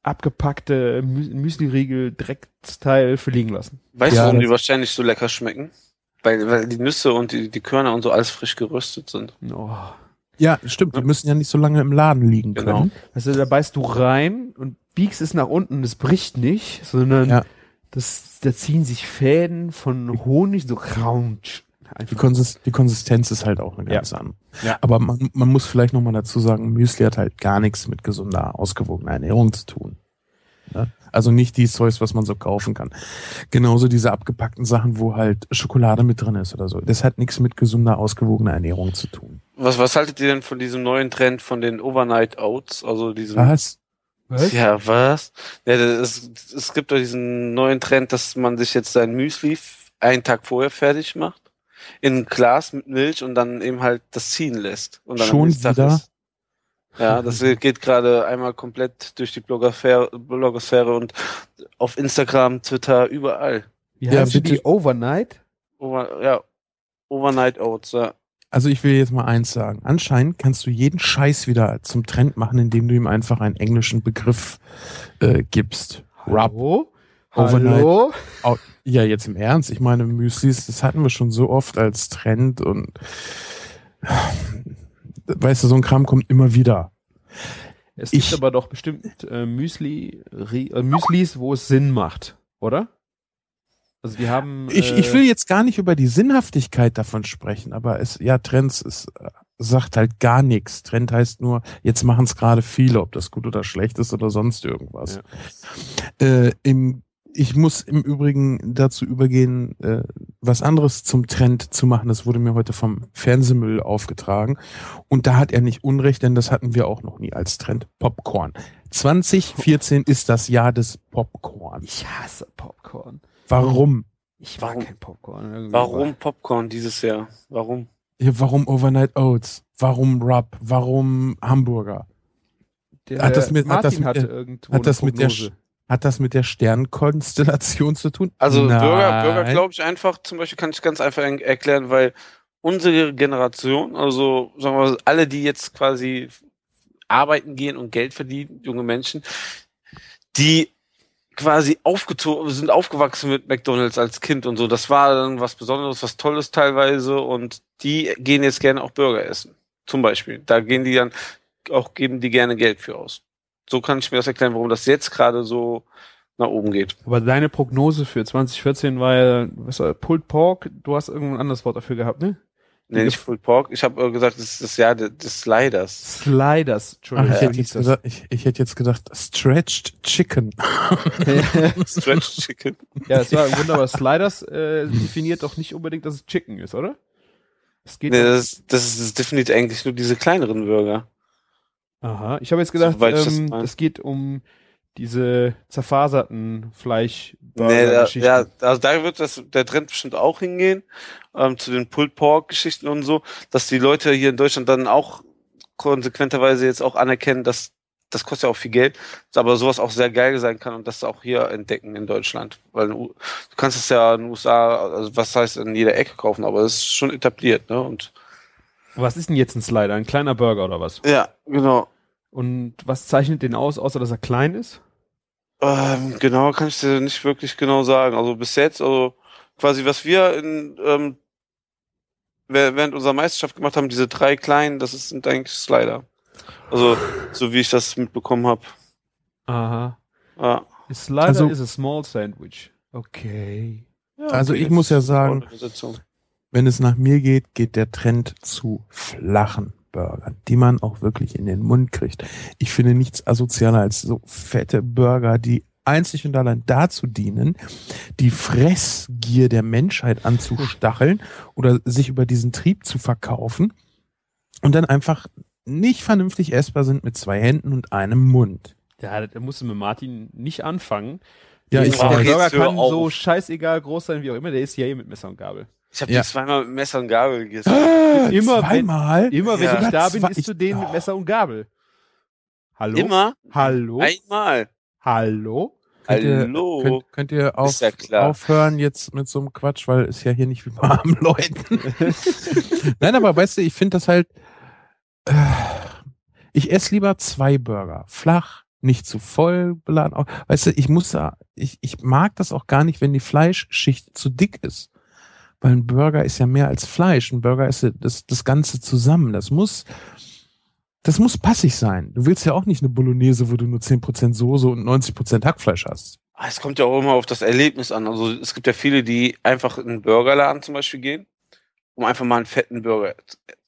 abgepackte Mü Müsli-Riegel Drecksteil verliegen lassen. Weißt Ja, du, warum die wahrscheinlich so lecker schmecken? Weil, weil die Nüsse und die, die Körner und so alles frisch geröstet sind. Oh. Ja, stimmt. Die müssen ja nicht so lange im Laden liegen Genau. können. Also da beißt du rein und biegst es nach unten es bricht nicht, sondern Ja. das, da ziehen sich Fäden von Honig, so Kraunch. Die, Einfach. Konsis die Konsistenz ist halt auch eine Ja. ganz andere. Ja. Aber man, man muss vielleicht nochmal dazu sagen, Müsli hat halt gar nichts mit gesunder, ausgewogener Ernährung zu tun. Ne? Also nicht die Zeugs, was man so kaufen kann. Genauso diese abgepackten Sachen, wo halt Schokolade mit drin ist oder so. Das hat nichts mit gesunder, ausgewogener Ernährung zu tun. Was, was haltet ihr denn von diesem neuen Trend von den Overnight Oats? Also diesen. Was? Was? Ja, was? Ja, das, es, gibt doch diesen neuen Trend, dass man sich jetzt sein Müsli einen Tag vorher fertig macht. In ein Glas mit Milch und dann eben halt das ziehen lässt. Und dann Schon wieder? ist- Ja, das geht gerade einmal komplett durch die Blogosphäre, Blogosphäre und auf Instagram, Twitter, überall. Wie Ja, heißt bitte. die Overnight? Over, ja, Overnight Oats, ja. Also ich will jetzt mal eins sagen. Anscheinend kannst du jeden Scheiß wieder zum Trend machen, indem du ihm einfach einen englischen Begriff äh, gibst. Rub. Hallo? Overnight. Hallo? Au- Ja, jetzt im Ernst. Ich meine, Müslis, das hatten wir schon so oft als Trend und weißt du, so ein Kram kommt immer wieder. Es gibt Ich- aber doch bestimmt äh, Müsli, äh, Müslis, wo es Sinn macht, oder? Also die haben. Ich, äh, ich will jetzt gar nicht über die Sinnhaftigkeit davon sprechen, aber es, ja, Trends ist, äh, sagt halt gar nichts. Trend heißt nur, jetzt machen es gerade viele, ob das gut oder schlecht ist oder sonst irgendwas. Äh, im, ich muss im Übrigen dazu übergehen, äh, was anderes zum Trend zu machen. Das wurde mir heute vom Fernsehmüll aufgetragen. Und da hat er nicht Unrecht, denn das hatten wir auch noch nie als Trend. Popcorn. 2014 ist das Jahr des Popcorns. Ich hasse Popcorn. Warum? Ich mag Warum? kein Popcorn. irgendwie. Warum Popcorn dieses Jahr? Warum? Ja, warum Overnight Oats? Warum Rub? Warum Hamburger? Der Hat das mit- hat Martin das mit hatte der- irgendwo hat eine das mit der. Hat das mit der Sternkonstellation zu tun? Also Nein. Bürger, Bürger glaube ich einfach, zum Beispiel kann ich ganz einfach er- erklären, weil unsere Generation, also sagen wir mal, alle, die jetzt quasi arbeiten gehen und Geld verdienen, junge Menschen, die quasi aufgezogen, sind aufgewachsen mit McDonalds als Kind und so. Das war dann was Besonderes, was Tolles teilweise und die gehen jetzt gerne auch Burger essen. Zum Beispiel. Da gehen die dann auch, geben die gerne Geld für aus. So kann ich mir das erklären, warum das jetzt gerade so nach oben geht. Aber deine Prognose für 2014 war ja, was war, Pulled Pork, du hast irgendein anderes Wort dafür gehabt, ne? Nee, nicht Pulled Pork. Ich habe äh, gesagt, das ist das Jahr des, Sliders. Sliders, Ach, Entschuldigung. ich, so hätte jetzt gedacht, ich, ich hätte jetzt gedacht, Stretched Chicken. Stretch Chicken. ja, es war wunderbar. Sliders äh, definiert doch nicht unbedingt, dass es Chicken ist, oder? Es geht Nee, das, das, ist, das definiert eigentlich nur diese kleineren Burger. Aha, ich habe jetzt gedacht, das ähm, es geht um diese zerfaserten Fleisch. Nee, da, ja, also da wird das, der Trend bestimmt auch hingehen, ähm, zu den Pulled Pork Geschichten und so, dass die Leute hier in Deutschland dann auch konsequenterweise jetzt auch anerkennen, dass das kostet ja auch viel Geld, aber sowas auch sehr geil sein kann und das auch hier entdecken in Deutschland. Weil du du kannst es ja in den USA, also was heißt in jeder Ecke kaufen, aber es ist schon etabliert, ne? Und Was ist denn jetzt ein Slider? Ein kleiner Burger oder was? ja, genau. Und was zeichnet den aus, außer dass er klein ist? Ähm, genau kann ich dir nicht wirklich genau sagen. Also bis jetzt, also quasi was wir in, ähm, während unserer Meisterschaft gemacht haben, diese drei kleinen, das ist, sind eigentlich Slider. Also, so wie ich das mitbekommen habe. Aha. Ja. A slider Also- is a small sandwich. Okay. Also ich okay, muss ja das ist auch sagen, wenn es nach mir geht, geht der Trend zu flachen Burgern, die man auch wirklich in den Mund kriegt. Ich finde nichts asozialer als so fette Burger, die einzig und allein dazu dienen, die Fressgier der Menschheit anzustacheln oder sich über diesen Trieb zu verkaufen und dann einfach nicht vernünftig essbar sind mit zwei Händen und einem Mund. Ja, da musst du mit Martin nicht anfangen. Ja, der ich der. Burger kann auf. so scheißegal groß sein, wie auch immer. Der ist ja eh mit Messer und Gabel. Ich habe Ja. die zweimal mit Messer und Gabel gegessen. Ah, Immer wenn- zweimal. Immer wenn Ja. ich da bin, isst du den mit. Messer und Gabel. Hallo? Immer? Hallo? Einmal. Hallo? Könnt ihr, Hallo. Könnt, könnt ihr auf, ja aufhören jetzt mit so einem Quatsch, weil ist ja hier nicht wie bei armen Leuten. Nein, aber weißt du, ich finde das halt, äh, ich esse lieber zwei Burger. Flach, nicht zu voll beladen. Weißt du, ich muss da, ich, ich mag das auch gar nicht, wenn die Fleischschicht zu dick ist. Weil ein Burger ist ja mehr als Fleisch. Ein Burger ist das, das Ganze zusammen. Das muss, das muss passig sein. Du willst ja auch nicht eine Bolognese, wo du nur 10% Soße und 90% Hackfleisch hast. Es kommt ja auch immer auf das Erlebnis an. Also es gibt ja viele, die einfach in einen Burgerladen zum Beispiel gehen, um einfach mal einen fetten Burger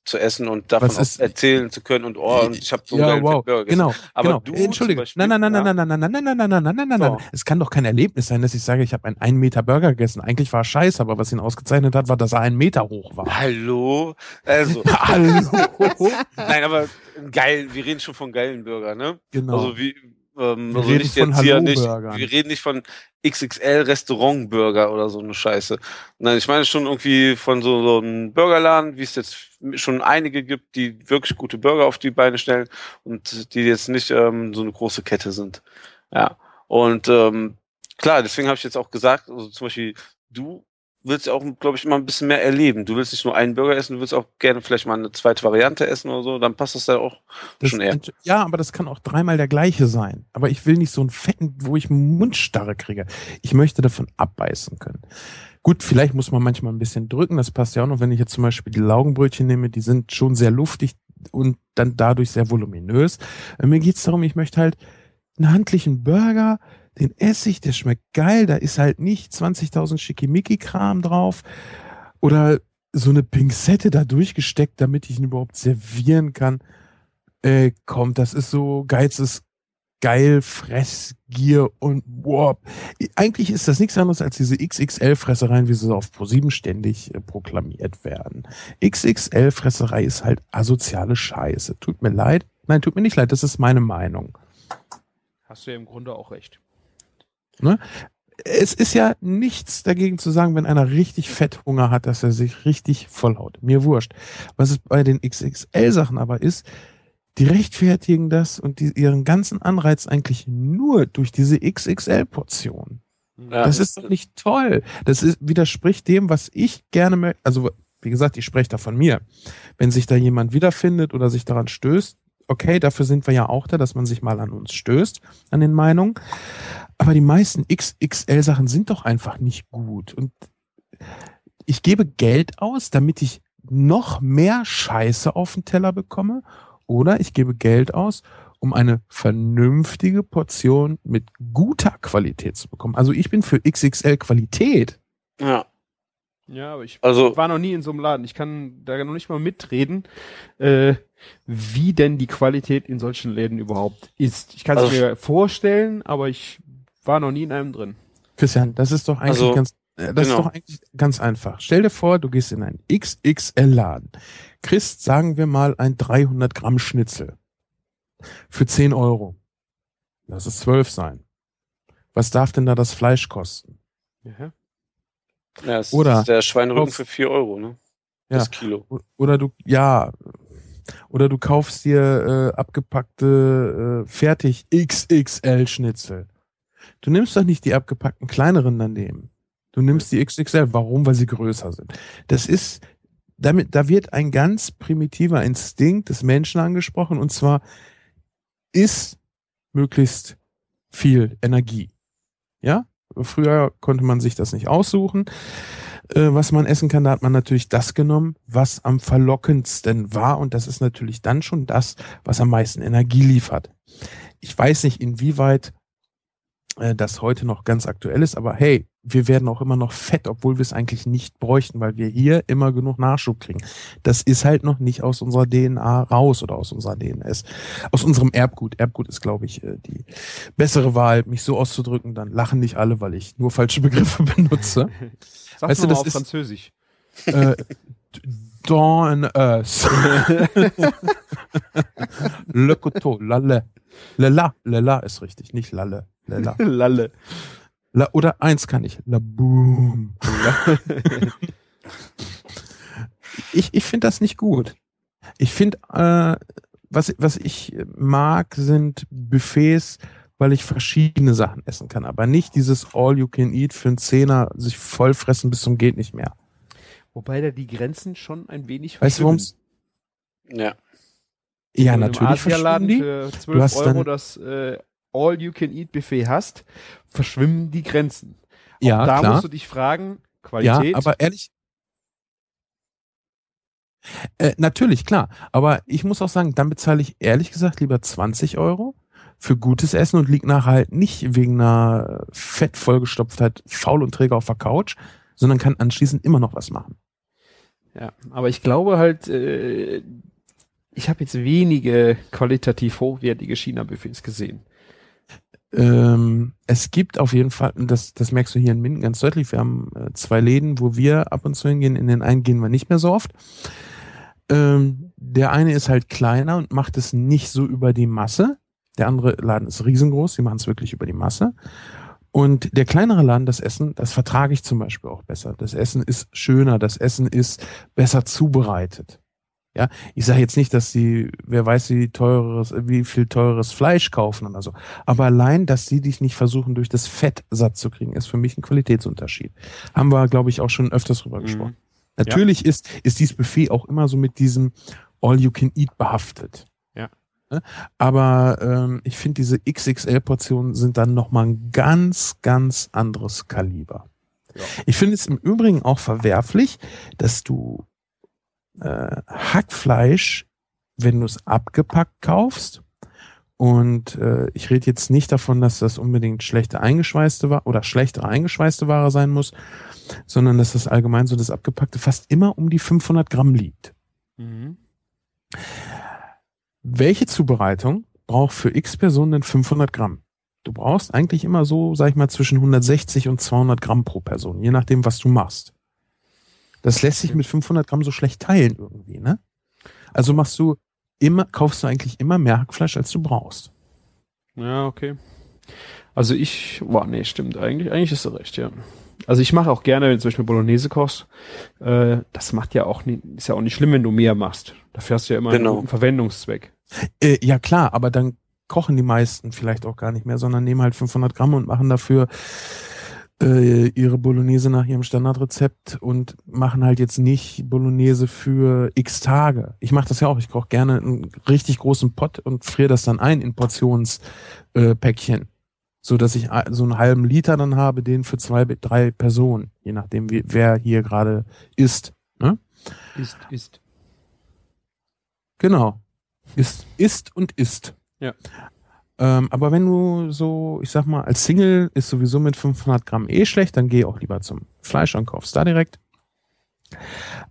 zu essen und davon ist- erzählen zu können und oh, und ich habe so einen ja, geilen wow, Burger gegessen. genau, Aber genau. du Entschuldige, Beispiel, nein, nein, nein, ja. nein, nein, nein, nein, nein, nein, nein, nein, nein, nein, nein. Es kann doch kein Erlebnis sein, dass ich sage, ich habe einen 1 Meter Burger gegessen. Eigentlich war er scheiße, aber was ihn ausgezeichnet hat, war, dass er einen Meter hoch war. Hallo? Also, Hallo? nein, aber geil, wir reden schon von geilen Burger, ne? Genau. Also wie ähm, Wir also reden nicht von jetzt hier nicht, wir reden nicht von XXL Restaurant Burger oder so eine Scheiße. Nein, ich meine schon irgendwie von so, so einem Burgerladen, wie es jetzt schon einige gibt, die wirklich gute Burger auf die Beine stellen und die jetzt nicht ähm, so eine große Kette sind. Ja. Und ähm, klar, deswegen habe ich jetzt auch gesagt, also zum Beispiel du willst ja auch, glaube ich, immer ein bisschen mehr erleben. Du willst nicht nur einen Burger essen, du willst auch gerne vielleicht mal eine zweite Variante essen oder so, dann passt das ja auch Das, schon eher. ja, aber das kann auch dreimal der gleiche sein. Aber ich will nicht so einen fetten, wo ich Mundstarre kriege. Ich möchte davon abbeißen können. Gut, vielleicht muss man manchmal ein bisschen drücken. Das passt ja auch noch, wenn ich jetzt zum Beispiel die Laugenbrötchen nehme, die sind schon sehr luftig und dann dadurch sehr voluminös. Äh, Mir geht's darum, ich möchte halt einen handlichen Burger, den esse ich, der schmeckt geil, da ist halt nicht 20.000 Schickimicki-Kram drauf oder so eine Pinzette da durchgesteckt, damit ich ihn überhaupt servieren kann. Äh, komm, das ist so Geiz ist geil, Fressgier und wow. Eigentlich ist das nichts anderes als diese XXL-Fressereien, wie sie auf Pro7 ständig äh, proklamiert werden. XXL-Fresserei ist halt asoziale Scheiße. Tut mir leid. Nein, tut mir nicht leid, das ist meine Meinung. Hast du ja im Grunde auch recht. Es ist ja nichts dagegen zu sagen, wenn einer richtig Fetthunger hat, dass er sich richtig vollhaut. Mir wurscht. Was es bei den XXL-Sachen aber ist, die rechtfertigen das und die, ihren ganzen Anreiz eigentlich nur durch diese XXL-Portion. Ja. Das ist doch nicht toll. Das ist, widerspricht dem, was ich gerne möchte. Also, wie gesagt, ich spreche da von mir. Wenn sich da jemand wiederfindet oder sich daran stößt, okay, dafür sind wir ja auch da, dass man sich mal an uns stößt, an den Meinungen. Aber die meisten XXL-Sachen sind doch einfach nicht gut. Und ich gebe Geld aus, damit ich noch mehr Scheiße auf den Teller bekomme. Oder ich gebe Geld aus, um eine vernünftige Portion mit guter Qualität zu bekommen. Also ich bin für XXL Qualität. ja. Ja, aber ich Also, war noch nie in so einem Laden. Ich kann da noch nicht mal mitreden, äh, wie denn die Qualität in solchen Läden überhaupt ist. Ich kann es Also- mir vorstellen, aber ich war noch nie in einem drin. Christian, das ist doch eigentlich Also, ganz, äh, das genau. ist doch eigentlich ganz einfach. Stell dir vor, du gehst in einen XXL-Laden, kriegst, sagen wir mal, ein 300 Gramm Schnitzel für 10 Euro. Lass es 12 sein. Was darf denn da das Fleisch kosten? Ja. ja, es Oder- ist der Schweinerücken Auf- für 4 Euro, ne? Ja. Das Kilo. O- Oder du, ja, oder du kaufst dir äh, abgepackte äh, fertig XXL Schnitzel. Du nimmst doch nicht die abgepackten kleineren daneben. Du nimmst die XXL. Warum? Weil sie größer sind. Das ist, damit, da wird ein ganz primitiver Instinkt des Menschen angesprochen und zwar ist möglichst viel Energie. Ja? Früher konnte man sich das nicht aussuchen. äh, was man essen kann, da hat man natürlich das genommen, was am verlockendsten war. Und das ist natürlich dann schon das, was am meisten Energie liefert. Ich weiß nicht, inwieweit äh, das heute noch ganz aktuell ist, aber hey, wir werden auch immer noch fett, obwohl wir es eigentlich nicht bräuchten, weil wir hier immer genug Nachschub kriegen. Das ist halt noch nicht aus unserer DNA raus oder aus unserer DNS, aus unserem Erbgut. Erbgut ist, glaube ich, äh, die bessere Wahl, mich so auszudrücken. Dann lachen nicht alle, weil ich nur falsche Begriffe benutze. Sag Weißt du, das auf ist- Französisch. äh, dans un. Le couteau, la, le la ist richtig, nicht lalle. Le la. Lalle. la. Oder eins kann ich. La boom. Ich, ich finde das nicht gut. Ich finde, äh, was, was ich mag, sind Buffets, weil ich verschiedene Sachen essen kann, aber nicht dieses All You Can Eat für einen Zehner sich vollfressen bis zum geht nicht mehr. Wobei da die Grenzen schon ein wenig Weißt du, warum's? Ja. Ja, natürlich verschwimmen die. für Du 12 hast Euro dann- das äh, All-You-Can-Eat-Buffet hast, verschwimmen die Grenzen. Auch Ja, da klar. musst du dich fragen, Ja, Qualität. aber ehrlich. Äh, natürlich, klar. Aber ich muss auch sagen, dann bezahle ich ehrlich gesagt lieber 20 Euro für gutes Essen und lieg nachher halt nicht wegen einer fett vollgestopftheit faul und träge auf der Couch, sondern kann anschließend immer noch was machen. Ja, aber ich glaube halt, äh, ich habe jetzt wenige qualitativ hochwertige China-Buffets gesehen. Ähm, es gibt auf jeden Fall, und das, das merkst du hier in Minden ganz deutlich, wir haben äh, zwei Läden, wo wir ab und zu hingehen, in den einen gehen wir nicht mehr so oft. Ähm, der eine ist halt kleiner und macht es nicht so über die Masse. Der andere Laden ist riesengroß, die machen es wirklich über die Masse. Und der kleinere Laden, das Essen, das vertrage ich zum Beispiel auch besser. Das Essen ist schöner, das Essen ist besser zubereitet. Ja, ich sage jetzt nicht, dass sie, wer weiß, wie teures, wie viel teures Fleisch kaufen oder so. Aber allein, dass sie dich nicht versuchen, durch das Fett satt zu kriegen, ist für mich ein Qualitätsunterschied. Haben wir, glaube ich, auch schon öfters drüber gesprochen. Mhm. Natürlich ist, ist dieses Buffet auch immer so mit diesem All-You-Can-Eat behaftet. Ja. Ne? Aber ähm, ich finde, diese XXL-Portionen sind dann nochmal ein ganz, ganz anderes Kaliber. Ja. Ich finde es im Übrigen auch verwerflich, dass du äh, Hackfleisch, wenn du es abgepackt kaufst, und äh, ich rede jetzt nicht davon, dass das unbedingt schlechte eingeschweißte Ware oder schlechtere eingeschweißte Ware sein muss, sondern dass das allgemein so das Abgepackte fast immer um die 500 Gramm liegt. Mhm. Welche Zubereitung braucht für x Personen denn 500 Gramm? Du brauchst eigentlich immer so, sag ich mal, zwischen 160 und 200 Gramm pro Person, je nachdem, was du machst. Das lässt sich mit 500 Gramm so schlecht teilen irgendwie, ne? Also machst du immer, kaufst du eigentlich immer mehr Hackfleisch, als du brauchst. Ja, okay. Also ich, boah, nee, stimmt, eigentlich, eigentlich ist du recht, ja. Also ich mache auch gerne, wenn du zum Beispiel Bolognese kochst, äh, das macht ja auch nie, ist ja auch nicht schlimm, wenn du mehr machst. Dafür hast du ja immer Genau. einen guten Verwendungszweck. Äh, ja klar, aber dann kochen die meisten vielleicht auch gar nicht mehr, sondern nehmen halt 500 Gramm und machen dafür äh, ihre Bolognese nach ihrem Standardrezept und machen halt jetzt nicht Bolognese für x Tage. Ich mache das ja auch. Ich koche gerne einen richtig großen Pott und friere das dann ein in Portionspäckchen. Äh, so dass ich a- so einen halben Liter dann habe, den für zwei, bis drei Personen, je nachdem, wie, wer hier gerade isst. Ne? Ist, ist. Genau. Ist, ist und ist. Ja. Ähm, aber wenn du so, ich sag mal, als Single ist sowieso mit 500 Gramm eh schlecht, dann geh auch lieber zum Fleisch und kaufst da direkt.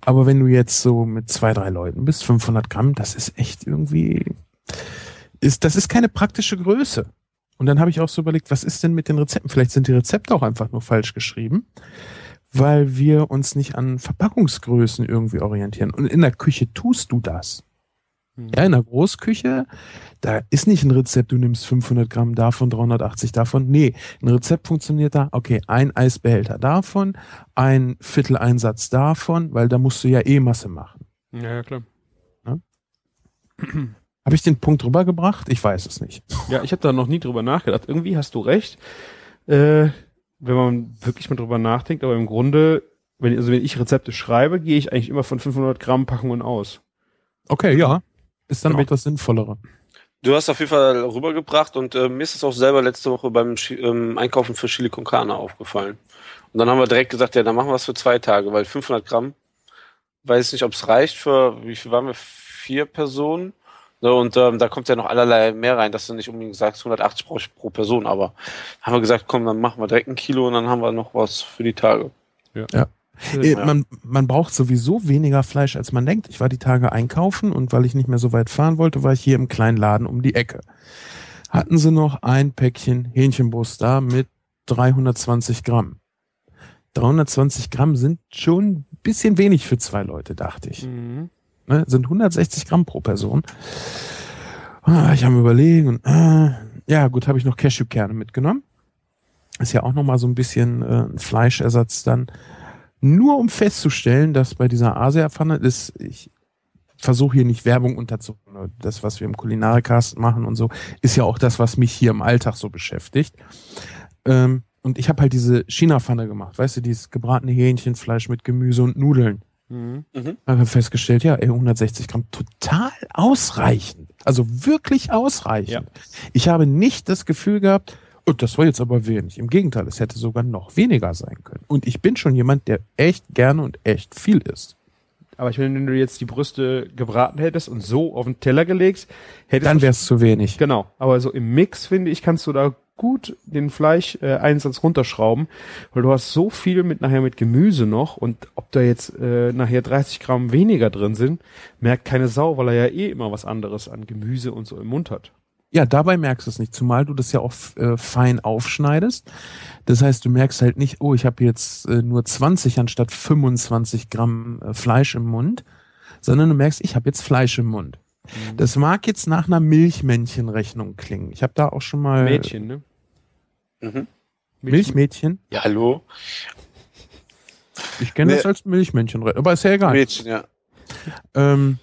Aber wenn du jetzt so mit zwei, drei Leuten bist, 500 Gramm, das ist echt irgendwie, ist, das ist keine praktische Größe. Und dann habe ich auch so überlegt, was ist denn mit den Rezepten? Vielleicht sind die Rezepte auch einfach nur falsch geschrieben, weil wir uns nicht an Verpackungsgrößen irgendwie orientieren. Und in der Küche tust du das. Ja, in der Großküche, da ist nicht ein Rezept, du nimmst 500 Gramm davon, 380 davon. Nee, ein Rezept funktioniert da, okay, ein Eisbehälter davon, ein Viertel Einsatz davon, weil da musst du ja eh Masse machen. Ja, ja, klar. Habe ich den Punkt rübergebracht? Ich weiß es nicht. Ja, ich habe da noch nie drüber nachgedacht. Irgendwie hast du recht, äh, wenn man wirklich mal drüber nachdenkt, aber im Grunde, wenn, also wenn ich Rezepte schreibe, gehe ich eigentlich immer von 500 Gramm Packungen aus. Okay, ja. Ist dann auch das Sinnvollere. Du hast auf jeden Fall rübergebracht und äh, mir ist es auch selber letzte Woche beim Chi- ähm, Einkaufen für Chili con Carne aufgefallen. Und dann haben wir direkt gesagt, ja, dann machen wir es für zwei Tage, weil 500 Gramm, weiß nicht, ob es reicht für, wie viel waren wir? Vier Personen. Ne, und ähm, da kommt ja noch allerlei mehr rein, dass du nicht unbedingt sagst 180 pro, pro Person, aber haben wir gesagt, komm, dann machen wir direkt ein Kilo und dann haben wir noch was für die Tage. Äh, Ja. Man, man braucht sowieso weniger Fleisch, als man denkt. Ich war die Tage einkaufen und weil ich nicht mehr so weit fahren wollte, war ich hier im kleinen Laden um die Ecke. Hatten sie noch ein Päckchen Hähnchenbrust da mit 320 Gramm. 320 Gramm sind schon ein bisschen wenig für zwei Leute, dachte ich. Mhm. Ne? Sind 160 Gramm pro Person. Ah, Ich habe überlegen und äh, ja, gut, habe ich noch Cashewkerne mitgenommen. Ist ja auch nochmal so ein bisschen äh, ein Fleischersatz dann. Nur um festzustellen, dass bei dieser Asia-Pfanne ist, ich versuche hier nicht Werbung unterzubringen. Das, was wir im Kulinarikast machen und so, ist ja auch das, was mich hier im Alltag so beschäftigt. Ähm, und ich habe halt diese China-Pfanne gemacht, weißt du, dieses gebratene Hähnchenfleisch mit Gemüse und Nudeln. Mhm. Haben wir festgestellt, ja, ey, 160 Gramm total ausreichend. Also wirklich ausreichend. Ich habe nicht das Gefühl gehabt, oh, das war jetzt aber wenig. Im Gegenteil, es hätte sogar noch weniger sein können. Und ich bin schon jemand, der echt gerne und echt viel isst. Aber ich meine, wenn du jetzt die Brüste gebraten hättest und so auf den Teller gelegt, hättest Dann wäre es zu wenig. Genau, aber so im Mix, finde ich, kannst du da gut den Fleischeinsatz runterschrauben, weil du hast so viel mit nachher mit Gemüse noch und ob da jetzt äh, nachher 30 Gramm weniger drin sind, merkt keine Sau, weil er ja eh immer was anderes an Gemüse und so im Mund hat. Ja, dabei merkst du es nicht, zumal du das ja auch äh, fein aufschneidest. Das heißt, du merkst halt nicht, oh, ich habe jetzt äh, nur 20 anstatt 25 Gramm äh, Fleisch im Mund, sondern du merkst, ich habe jetzt Fleisch im Mund. Das mag jetzt nach einer Milchmännchenrechnung klingen. Ich habe da auch schon mal Mädchen, ne? Mhm. Milchmädchen. Ja, hallo? Ich kenne Nee. das als Milchmännchenrechnung, aber ist ja egal. Mädchen, ja. Ähm,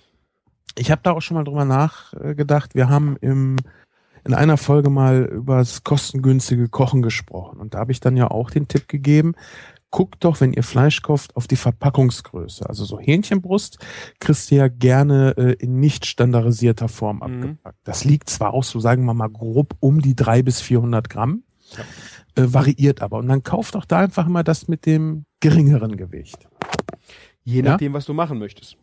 ich habe da auch schon mal drüber nachgedacht. Wir haben im, in einer Folge mal über das kostengünstige Kochen gesprochen. Und da habe ich dann ja auch den Tipp gegeben, guckt doch, wenn ihr Fleisch kauft, auf die Verpackungsgröße. Also so Hähnchenbrust kriegst du ja gerne äh, in nicht standardisierter Form Mhm. abgepackt. Das liegt zwar auch so, sagen wir mal, grob um die drei bis 400 Gramm, äh, variiert aber. Und dann kauft doch da einfach mal das mit dem geringeren Gewicht. Je Ja? nachdem, was du machen möchtest.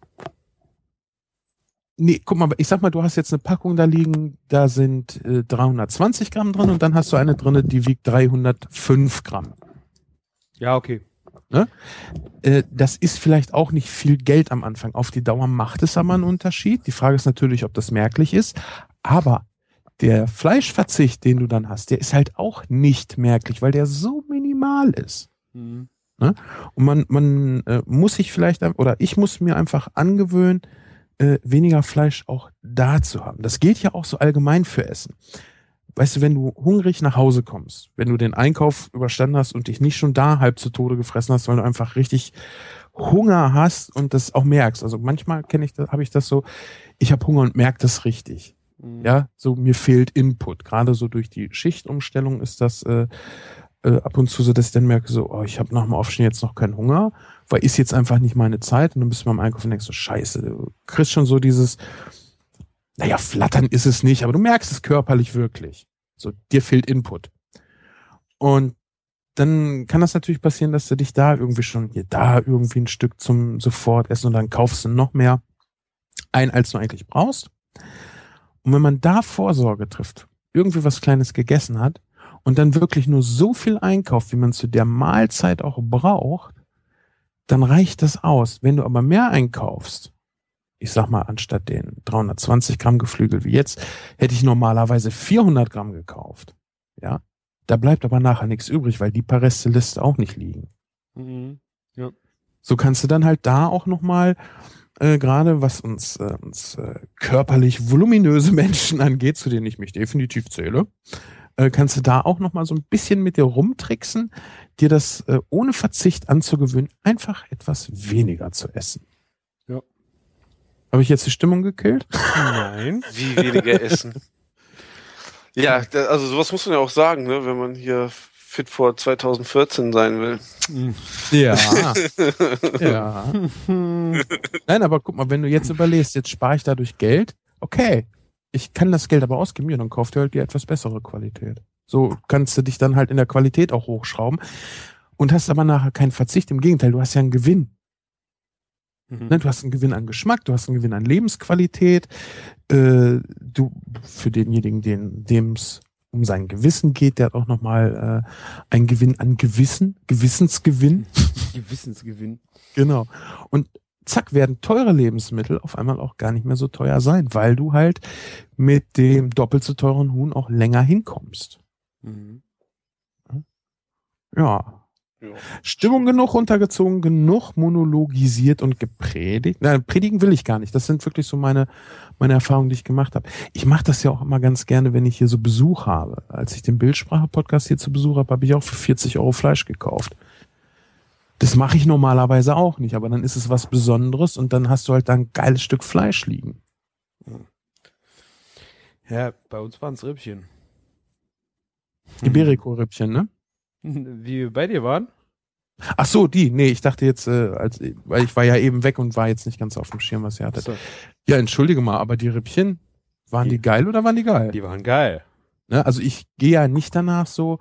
Nee, guck mal, ich sag mal, du hast jetzt eine Packung da liegen, da sind äh, 320 Gramm drin und dann hast du eine drinne, die wiegt 305 Gramm. Ja, okay. Äh, das ist vielleicht auch nicht viel Geld am Anfang. Auf die Dauer macht es aber einen Unterschied. Die Frage ist natürlich, ob das merklich ist. Aber der Fleischverzicht, den du dann hast, der ist halt auch nicht merklich, weil der so minimal ist. Mhm. Und man, man äh, muss sich vielleicht, oder ich muss mir einfach angewöhnen, äh, weniger Fleisch auch da zu haben. Das gilt ja auch so allgemein für Essen. Weißt du, wenn du hungrig nach Hause kommst, wenn du den Einkauf überstanden hast und dich nicht schon da halb zu Tode gefressen hast, weil du einfach richtig Hunger hast und das auch merkst. Also manchmal kenne ich das, habe ich das so, ich habe Hunger und merke das richtig. Mhm. Ja, so mir fehlt Input. Gerade so durch die Schichtumstellung ist das äh, äh, ab und zu so, dass ich dann merke, so, oh, ich habe nach dem Aufstehen jetzt noch keinen Hunger, weil ist jetzt einfach nicht meine Zeit. Und dann bist du beim Einkaufen und denkst so, scheiße, du kriegst schon so dieses, naja, flattern ist es nicht, aber du merkst es körperlich wirklich. So, dir fehlt Input. Und dann kann das natürlich passieren, dass du dich da irgendwie schon, hier, da irgendwie ein Stück zum sofort essen und dann kaufst du noch mehr ein, als du eigentlich brauchst. Und wenn man da Vorsorge trifft, irgendwie was Kleines gegessen hat und dann wirklich nur so viel einkauft, wie man zu der Mahlzeit auch braucht, dann reicht das aus. Wenn du aber mehr einkaufst, ich sag mal, anstatt den 320 Gramm Geflügel wie jetzt, hätte ich normalerweise 400 Gramm gekauft. Ja, da bleibt aber nachher nichts übrig, weil die paar Reste lässt auch nicht liegen. Mhm. So kannst du dann halt da auch nochmal, äh, gerade was uns, äh, uns äh, körperlich voluminöse Menschen angeht, zu denen ich mich definitiv zähle, äh, kannst du da auch nochmal so ein bisschen mit dir rumtricksen, dir das äh, ohne Verzicht anzugewöhnen, einfach etwas weniger zu essen. Ja. Habe ich jetzt die Stimmung gekillt? Nein. Wie weniger essen. Ja, da, also sowas muss man ja auch sagen, ne, wenn man hier fit vor 2014 sein will. Ja. ja. Nein, aber guck mal, wenn du jetzt überlegst, jetzt spare ich dadurch Geld, okay. Ich kann das Geld aber ausgeben, ja, dann kauft ihr halt die etwas bessere Qualität. So kannst du dich dann halt in der Qualität auch hochschrauben und hast aber nachher keinen Verzicht. Im Gegenteil, du hast ja einen Gewinn. Mhm. Ne? Du hast einen Gewinn an Geschmack, du hast einen Gewinn an Lebensqualität. Äh, du für denjenigen, den dem es um sein Gewissen geht, der hat auch nochmal äh, einen Gewinn an Gewissen, Gewissensgewinn. Gewissensgewinn. Genau. Und zack, werden teure Lebensmittel auf einmal auch gar nicht mehr so teuer sein, weil du halt mit dem doppelt so teuren Huhn auch länger hinkommst. Mhm. Ja. Ja. Stimmung genug runtergezogen, genug monologisiert und gepredigt. Nein, predigen will ich gar nicht. Das sind wirklich so meine, meine Erfahrungen, die ich gemacht habe. Ich mache das ja auch immer ganz gerne, wenn ich hier so Besuch habe. Als ich den Bildsprache-Podcast hier zu Besuch habe, habe ich auch für 40 Euro Fleisch gekauft. Das mache ich normalerweise auch nicht, aber dann ist es was Besonderes und dann hast du halt da ein geiles Stück Fleisch liegen. Ja, bei uns waren es Rippchen. Iberico-Rippchen, ne? Wie bei dir waren? Ach so, die. Nee, ich dachte jetzt, äh, als, weil ich war ja eben weg und war jetzt nicht ganz auf dem Schirm, was ihr hattet. So, Ja, entschuldige mal, aber die Rippchen, waren die, Die- geil oder waren die geil? die waren geil. Ne? Also ich gehe ja nicht danach so,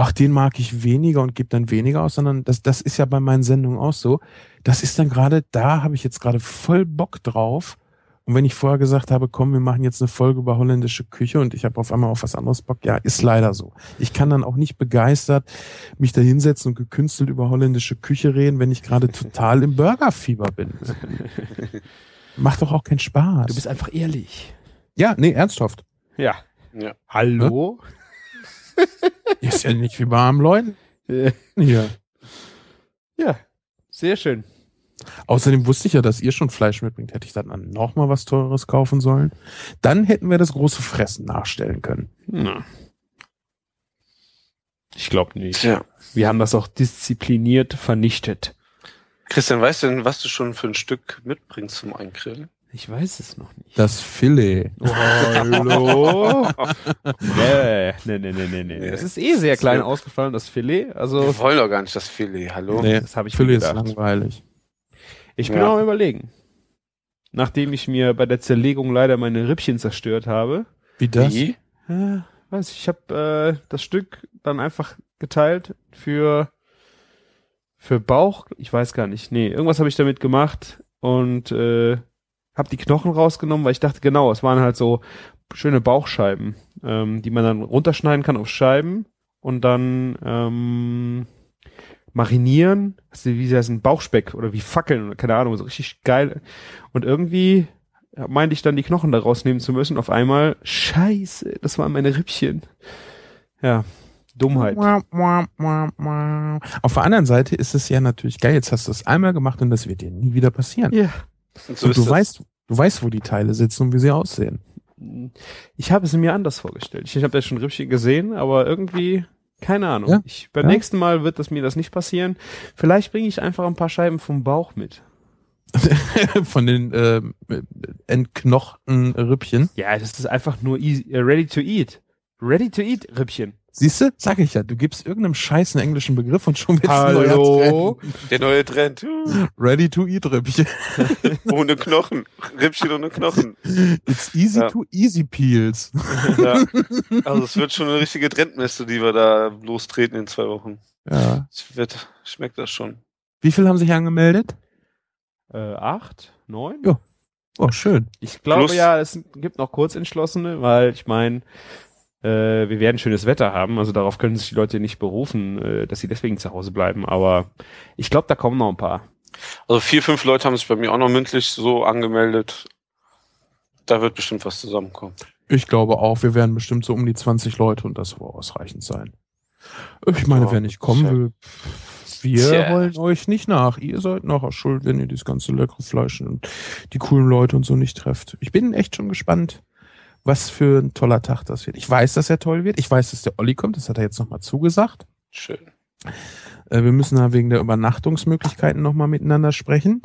ach, den mag ich weniger und gebe dann weniger aus, sondern das, das ist ja bei meinen Sendungen auch so. Das ist dann gerade, da habe ich jetzt gerade voll Bock drauf. Und wenn ich vorher gesagt habe, komm, wir machen jetzt eine Folge über holländische Küche und ich habe auf einmal auf was anderes Bock, ja, ist leider so. Ich kann dann auch nicht begeistert mich da hinsetzen und gekünstelt über holländische Küche reden, wenn ich gerade total im Burgerfieber bin. Macht doch auch keinen Spaß. Du bist einfach ehrlich. ja, nee, ernsthaft. Ja. Ja. Hallo? Ist ja nicht wie bei armen Leuten hier. ja, sehr schön. Außerdem wusste ich ja, dass ihr schon Fleisch mitbringt. Hätte ich dann noch mal was Teures kaufen sollen? Dann hätten wir das große Fressen nachstellen können. Na. Ich glaube nicht. Tja. Wir haben das auch diszipliniert vernichtet. Christian, weißt du denn, was du schon für ein Stück mitbringst zum Eingrillen? Ich weiß es noch nicht. Das Filet. Oh, hallo? nee, nee, nee, nee, nee, nee. Das ist eh sehr klein ausgefallen, das Filet. Also, Wir wollen doch gar nicht das Filet, hallo? Nee, das habe ich Filet ist langweilig. Ich bin Ja. auch am überlegen. Nachdem ich mir bei der Zerlegung leider meine Rippchen zerstört habe, Wie das? Wie? äh, weiß ich, ich habe äh, das Stück dann einfach geteilt für für Bauch, ich weiß gar nicht. Nee, irgendwas habe ich damit gemacht und äh, habe die Knochen rausgenommen, weil ich dachte, genau, es waren halt so schöne Bauchscheiben, ähm, die man dann runterschneiden kann auf Scheiben und dann ähm, marinieren, also wie das ein Bauchspeck oder wie Fackeln oder keine Ahnung, so richtig geil. Und irgendwie meinte ich dann die Knochen da rausnehmen zu müssen. Auf einmal, scheiße, das waren meine Rippchen. Ja, Dummheit. Auf der anderen Seite ist es ja natürlich geil. Jetzt hast du es einmal gemacht und das wird dir nie wieder passieren. Ja. Und so und du das. weißt, du weißt, wo die Teile sitzen und wie sie aussehen. Ich habe es mir anders vorgestellt. Ich habe ja schon Rippchen gesehen, aber irgendwie, keine Ahnung. Ja? Ich, beim Ja? nächsten Mal wird das mir das nicht passieren. Vielleicht bringe ich einfach ein paar Scheiben vom Bauch mit. Von den äh, entknochten Rippchen. Ja, das ist einfach nur easy, äh, ready to eat. Ready to eat Rippchen. Siehst du? Sag ich ja. Du gibst irgendeinem scheiß einen englischen Begriff und schon wird's ein neuer Hallo? Trend. Der neue Trend. Ready to eat Rippchen. Ohne Knochen. Rippchen ohne Knochen. It's easy Ja. to easy peels. Ja. Also es wird schon eine richtige Trendmesse, die wir da lostreten in zwei Wochen. Ja. Es wird, schmeckt das schon. Wie viel haben sich angemeldet? Äh, acht? Neun? Ja. Oh, schön. Ich glaube Plus- ja, es gibt noch Kurzentschlossene, weil ich meine, äh, wir werden schönes Wetter haben, also darauf können sich die Leute nicht berufen, äh, dass sie deswegen zu Hause bleiben, aber ich glaube, da kommen noch ein paar. Also vier, fünf Leute haben sich bei mir auch noch mündlich so angemeldet. Da wird bestimmt was zusammenkommen. Ich glaube auch, wir werden bestimmt so um die 20 Leute und das wird ausreichend sein. Ich meine, Ja, wer nicht kommen tja. will, wir Tja. wollen euch nicht nach. Ihr seid nachher schuld, wenn ihr dieses ganze leckere Fleisch und die coolen Leute und so nicht trefft. Ich bin echt schon gespannt, was für ein toller Tag das wird. Ich weiß, dass er toll wird. Ich weiß, dass der Olli kommt. Das hat er jetzt nochmal zugesagt. Schön. Äh, Wir müssen da wegen der Übernachtungsmöglichkeiten nochmal miteinander sprechen.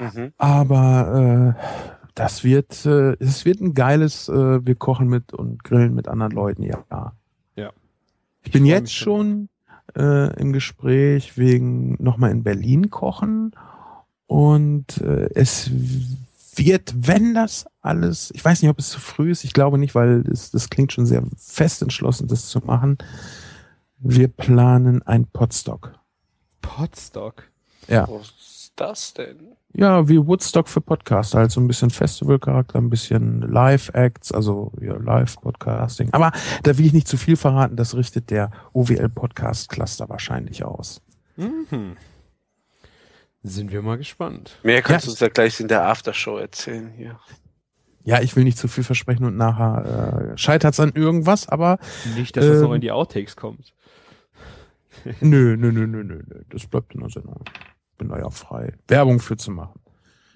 Mhm. Aber äh, das wird, äh, es wird ein geiles, äh, wir kochen mit und grillen mit anderen Leuten, ja. Ja. Ich bin freu jetzt schon äh, im Gespräch wegen nochmal in Berlin kochen und äh, es wird, wenn das alles, ich weiß nicht, ob es zu früh ist, ich glaube nicht, weil das, das klingt schon sehr fest entschlossen, das zu machen. Wir planen ein Podstock. Potstock. Ja. Was ist das denn? Ja, wie Woodstock für Podcaster, halt so ein bisschen Festivalcharakter, ein bisschen Live-Acts, also ja, Live-Podcasting. Aber da will ich nicht zu viel verraten, das richtet der OWL-Podcast-Cluster wahrscheinlich aus. Mhm. Sind wir mal gespannt. Mehr kannst Ja. du uns ja gleich in der Aftershow erzählen hier. Ja, ich will nicht zu viel versprechen und nachher äh, scheitert's an irgendwas, aber Nicht, dass das Ähm. noch in die Outtakes kommt. nö, nö, nö, nö, nö, nö, das bleibt in der Sendung. Bin da ja frei, Werbung für zu machen.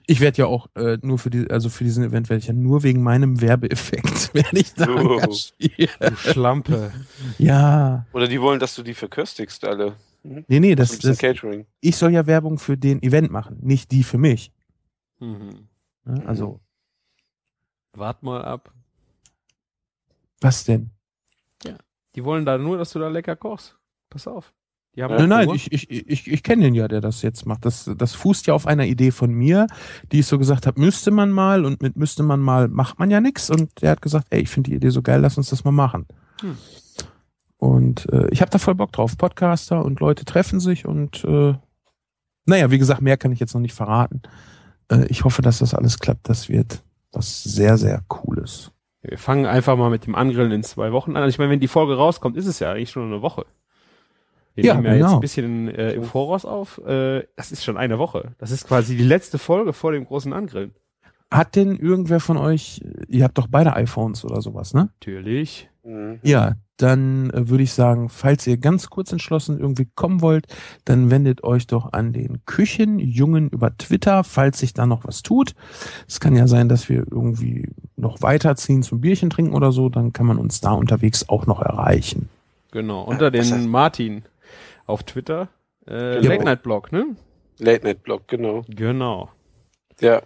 Ich werde ja auch äh, nur für die, also für diesen Event werde ich ja nur wegen meinem Werbeeffekt werde ich da Oh. Du Schlampe. Ja, Oder die wollen, dass du die verköstigst alle. Mhm. nee, nee, Das, bisschen das, Catering. ich soll ja Werbung für den Event machen, nicht die für mich. Mhm. Ne? Also, Wart mal ab. was denn? Die wollen da nur, dass du da lecker kochst. Pass auf. Die haben Ja, Nein, nein, ich, ich, ich, ich kenne den ja, der das jetzt macht. Das, das fußt ja auf einer Idee von mir, die ich so gesagt habe, müsste man mal und mit müsste man mal macht man ja nix. Und der hat gesagt, ey, ich finde die Idee so geil, lass uns das mal machen. Hm. Und äh, ich habe da voll Bock drauf. Podcaster und Leute treffen sich und äh, naja, wie gesagt, mehr kann ich jetzt noch nicht verraten. Äh, ich hoffe, dass das alles klappt. Das wird was sehr, sehr Cooles. Wir fangen einfach mal mit dem Angrillen in zwei Wochen an. Ich meine, wenn die Folge rauskommt, ist es ja eigentlich schon eine Woche. Wir Ja, nehmen ja jetzt genau. ein bisschen äh, im Voraus auf. Äh, das ist schon eine Woche. Das ist quasi die letzte Folge vor dem großen Angrillen. Hat denn irgendwer von euch, ihr habt doch beide iPhones oder sowas, ne? Natürlich. Mhm. Ja, dann äh, würde ich sagen, falls ihr ganz kurz entschlossen irgendwie kommen wollt, dann wendet euch doch an den Küchenjungen über Twitter, falls sich da noch was tut. Es kann ja sein, dass wir irgendwie noch weiterziehen zum Bierchen trinken oder so, dann kann man uns da unterwegs auch noch erreichen. Genau. Unter das den heißt- Martin auf Twitter. Äh, Genau. Late Night Blog, ne? Late Night Blog, genau. Genau. Ja.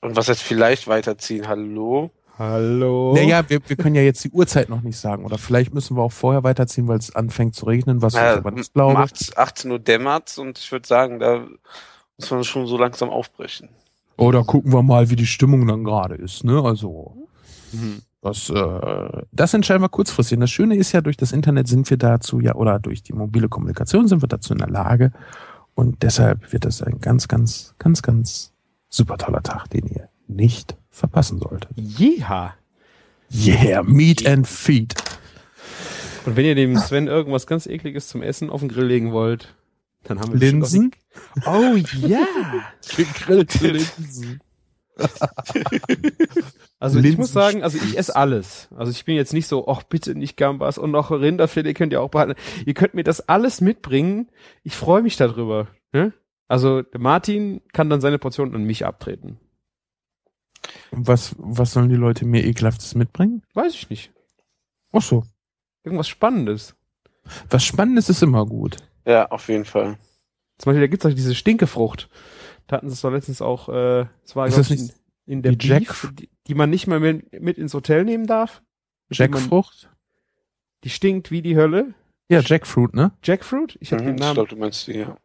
Und was jetzt vielleicht weiterziehen? Hallo? Hallo. Naja, wir, wir können ja jetzt die Uhrzeit noch nicht sagen oder vielleicht müssen wir auch vorher weiterziehen, weil es anfängt zu regnen, was ich Ja, aber nicht um glaube. 18, 18 Uhr dämmert's und ich würde sagen, da muss man schon so langsam aufbrechen. Oder gucken wir mal, wie die Stimmung dann gerade ist, ne? Also. Mhm. Das, äh, das entscheiden wir kurzfristig. Und das Schöne ist ja, durch das Internet sind wir dazu ja, oder durch die mobile Kommunikation sind wir dazu in der Lage. Und deshalb wird das ein ganz, ganz, ganz, ganz super toller Tag, den ihr nicht verpassen solltet. Jeha. Yeah, Meat and Feed. Und wenn ihr dem Sven irgendwas ganz ekliges zum Essen auf den Grill legen wollt, dann haben wir Linsen? Oh ja. Gegrillte Linsen. Also ich muss sagen, also ich esse alles. Also ich bin jetzt nicht so, ach bitte nicht Gambas und noch Rinderfilet könnt ihr auch behalten. Ihr könnt mir das alles mitbringen. Ich freue mich darüber. Ne? Also der Martin kann dann seine Portion an mich abtreten. Was, was sollen die Leute mir ekelhaftes mitbringen? Weiß ich nicht. Ach so. Irgendwas Spannendes. Was Spannendes ist immer gut. Ja, auf jeden Fall. Zum Beispiel, da gibt's auch diese Stinkefrucht. Da hatten sie es doch letztens auch, äh, es war Ist glaub das ich, nicht in, in der die Jack- Beef, die, die man nicht mal mit, mit ins Hotel nehmen darf. Jackfrucht? Die stinkt wie die Hölle. Ja, Jackfruit, ne? Jackfruit? Ich habe Mhm, den ich Namen. glaube, du meinst die, ja.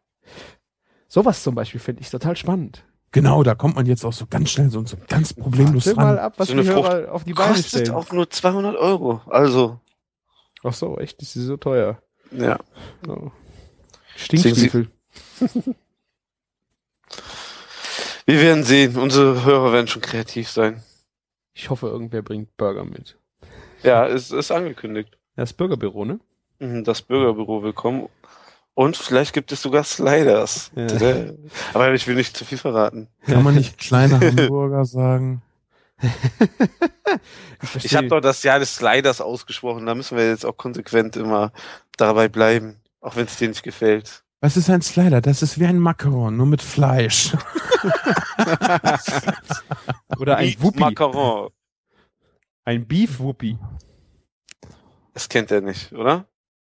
Sowas zum Beispiel finde ich total spannend. Genau, da kommt man jetzt auch so ganz schnell so, so ganz problemlos Warte ran. mal ab, was So eine die Hörer auf die Beine Kostet stellen. auch nur 200 Euro. Also, Ach so, echt, ist sie so teuer. ja. Oh. So sie- viel. Wir werden sehen. Unsere Hörer werden schon kreativ sein. Ich hoffe, irgendwer bringt Burger mit. Ja, es ist angekündigt. Ja, Das Bürgerbüro, ne? Mhm, Das Bürgerbüro willkommen. Und vielleicht gibt es sogar Sliders. Ja. Aber ich will nicht zu viel verraten. Kann man nicht kleine Hamburger sagen? Ich verstehe. habe doch das Jahr des Sliders ausgesprochen. Da müssen wir jetzt auch konsequent immer dabei bleiben. Auch wenn es dir nicht gefällt. Was ist ein Slider? Das ist wie ein Macaron, nur mit Fleisch. Oder ein Wuppi. Macaron. Ein Beef-Wuppi. Das kennt er nicht, oder?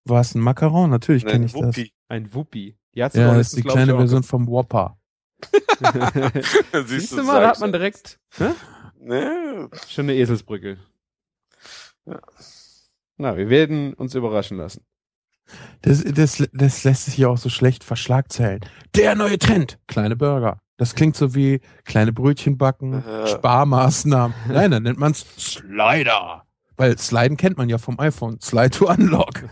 War es ein Macaron? Natürlich kenne ich das. Wuppi. Ein Wuppi. Die hat's Ja, das ist die kleine Version vom Whopper. auch. Siehst du mal, da hat man direkt ne? Ne? schon eine Eselsbrücke. Ja. Na, wir werden uns überraschen lassen. Das, das, das lässt sich ja auch so schlecht verschlagzeilen. Der neue Trend. Kleine Burger. Das klingt so wie kleine Brötchen backen. Sparmaßnahmen. Nein, dann nennt man es Slider. Weil Sliden kennt man ja vom iPhone. Slide to Unlock.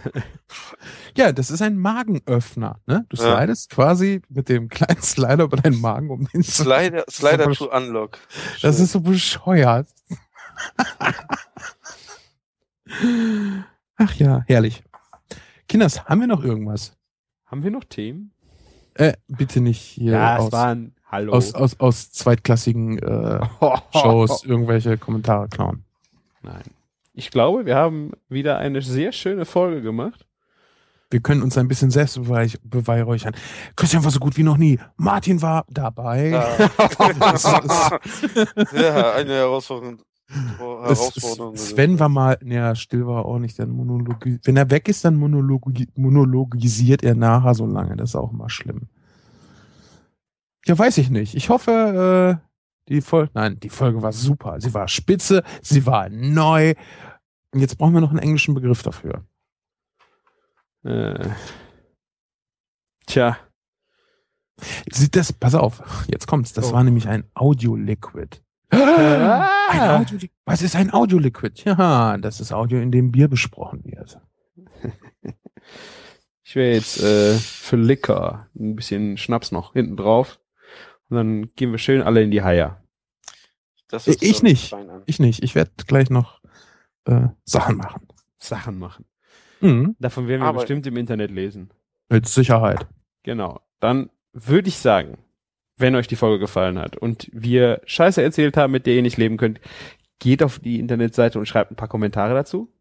ja, das ist ein Magenöffner. Ne? Du Ja. slidest quasi mit dem kleinen Slider über deinen Magen um den zu. Slider, Slider So to Unlock. Das ist so bescheuert. Ach ja, herrlich. Kinders, haben wir noch irgendwas? Haben wir noch Themen? Äh, bitte nicht hier ja, aus, es waren Hallo. aus, aus, aus zweitklassigen äh, Shows irgendwelche Kommentare klauen. Nein. Ich glaube, wir haben wieder eine sehr schöne Folge gemacht. Wir können uns ein bisschen selbst beweih- beweihräuchern. Christian war so gut wie noch nie. Martin war dabei. Ist- ja, eine herausfordernde, Es- herausfordernde. Sven war mal, ja, still war er auch nicht, dann monologi Wenn er weg ist, dann monologi monologisiert er nachher so lange. Das ist auch immer schlimm. Ja, weiß ich nicht. Ich hoffe, äh, die Folge, nein, die Folge war super. Sie war spitze, sie war neu. Und jetzt brauchen wir noch einen englischen Begriff dafür. Äh, tja, Sieht das, pass auf, jetzt kommt's. Das Oh. war nämlich ein Audio-Liquid. Ah. Ein Audio Was ist ein Audio-Liquid? Ja, das ist Audio, in dem Bier besprochen wird. ich wäre jetzt äh, für Liquor ein bisschen Schnaps noch hinten drauf. Und dann gehen wir schön alle in die Haie. Ich doch nicht. Ich nicht. Ich werde gleich noch äh, Sachen machen. Sachen machen. Mhm. Davon werden wir Aber- bestimmt im Internet lesen. Mit Sicherheit. Genau. Dann würde ich sagen, wenn euch die Folge gefallen hat und wir Scheiße erzählt haben, mit der ihr nicht leben könnt, geht auf die Internetseite und schreibt ein paar Kommentare dazu.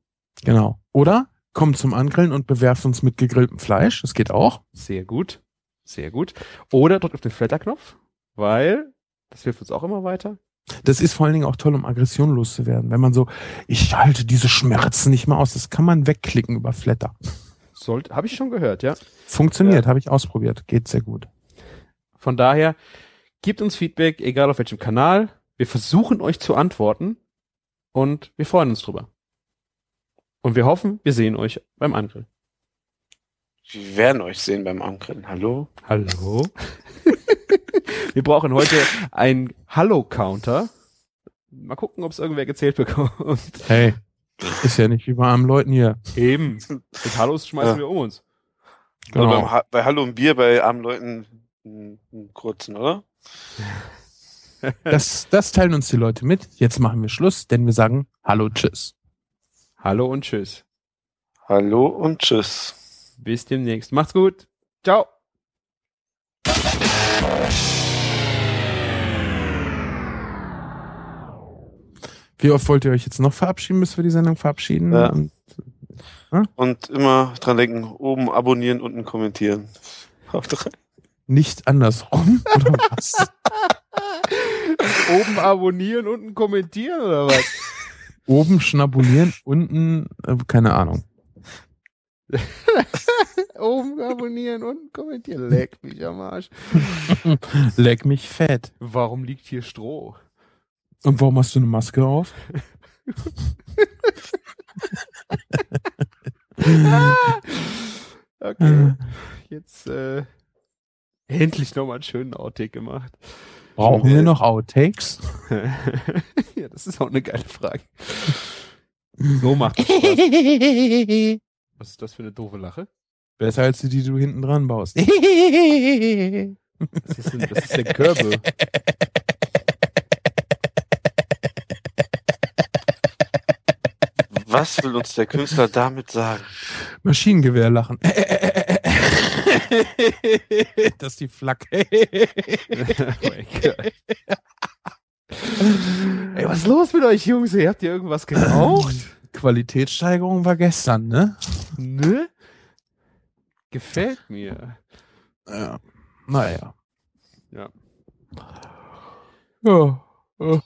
Genau. Oder kommt zum Angrillen und bewerft uns mit gegrilltem Fleisch. Das geht auch. Sehr gut. Sehr gut. Oder drückt auf den Flatter-Knopf, weil das hilft uns auch immer weiter. Das ist vor allen Dingen auch toll, um Aggression loszuwerden. Wenn man so, ich halte diese Schmerzen nicht mehr aus. Das kann man wegklicken über Flatter. Sollte, habe ich schon gehört, ja. Funktioniert, habe ich ausprobiert. Geht sehr gut. Von daher, gebt uns Feedback, egal auf welchem Kanal. Wir versuchen euch zu antworten und wir freuen uns drüber. Und wir hoffen, wir sehen euch beim Angrillen. Wir werden euch sehen beim Angrillen. Hallo? Hallo? wir brauchen heute einen Hallo-Counter. Mal gucken, ob es irgendwer gezählt bekommt. Hey, ist ja nicht wie bei armen Leuten hier. Eben. Mit Hallos schmeißen Ja. wir um uns. Genau. Ha bei Hallo und Bier bei armen Leuten einen, einen kurzen, oder? Das, das teilen uns die Leute mit. Jetzt machen wir Schluss, denn wir sagen Hallo, Tschüss. Hallo und tschüss. Hallo und tschüss. Bis demnächst. Macht's gut. Ciao. Wie oft wollt ihr euch jetzt noch verabschieden, bis wir die Sendung verabschieden? Ja. Und Und immer dran denken, oben abonnieren, unten kommentieren. Haut rein. nicht andersrum, oder was? Oben abonnieren, unten kommentieren oder was? Oben schnabulieren, unten, äh, keine Ahnung. Oben abonnieren, unten kommentieren. Leck mich am Arsch. Leck mich fett. Warum liegt hier Stroh? Und warum hast du eine Maske auf? Okay. Jetzt äh, endlich nochmal einen schönen Outtake gemacht. Brauchen wir noch Outtakes? ja, das ist auch eine geile Frage. So macht das Spaß. Was ist das für eine doofe Lache? Besser als die, die du hinten dran baust. Das ist, ein, das ist der Körbe. Was will uns der Künstler damit sagen? Maschinengewehr lachen. das ist die Flak. oh. Ey, was ist los mit euch Jungs? Ihr habt ihr irgendwas geraucht? Qualitätssteigerung war gestern, ne? ne? Gefällt mir. Ja. Naja. Ja. Ja. ja.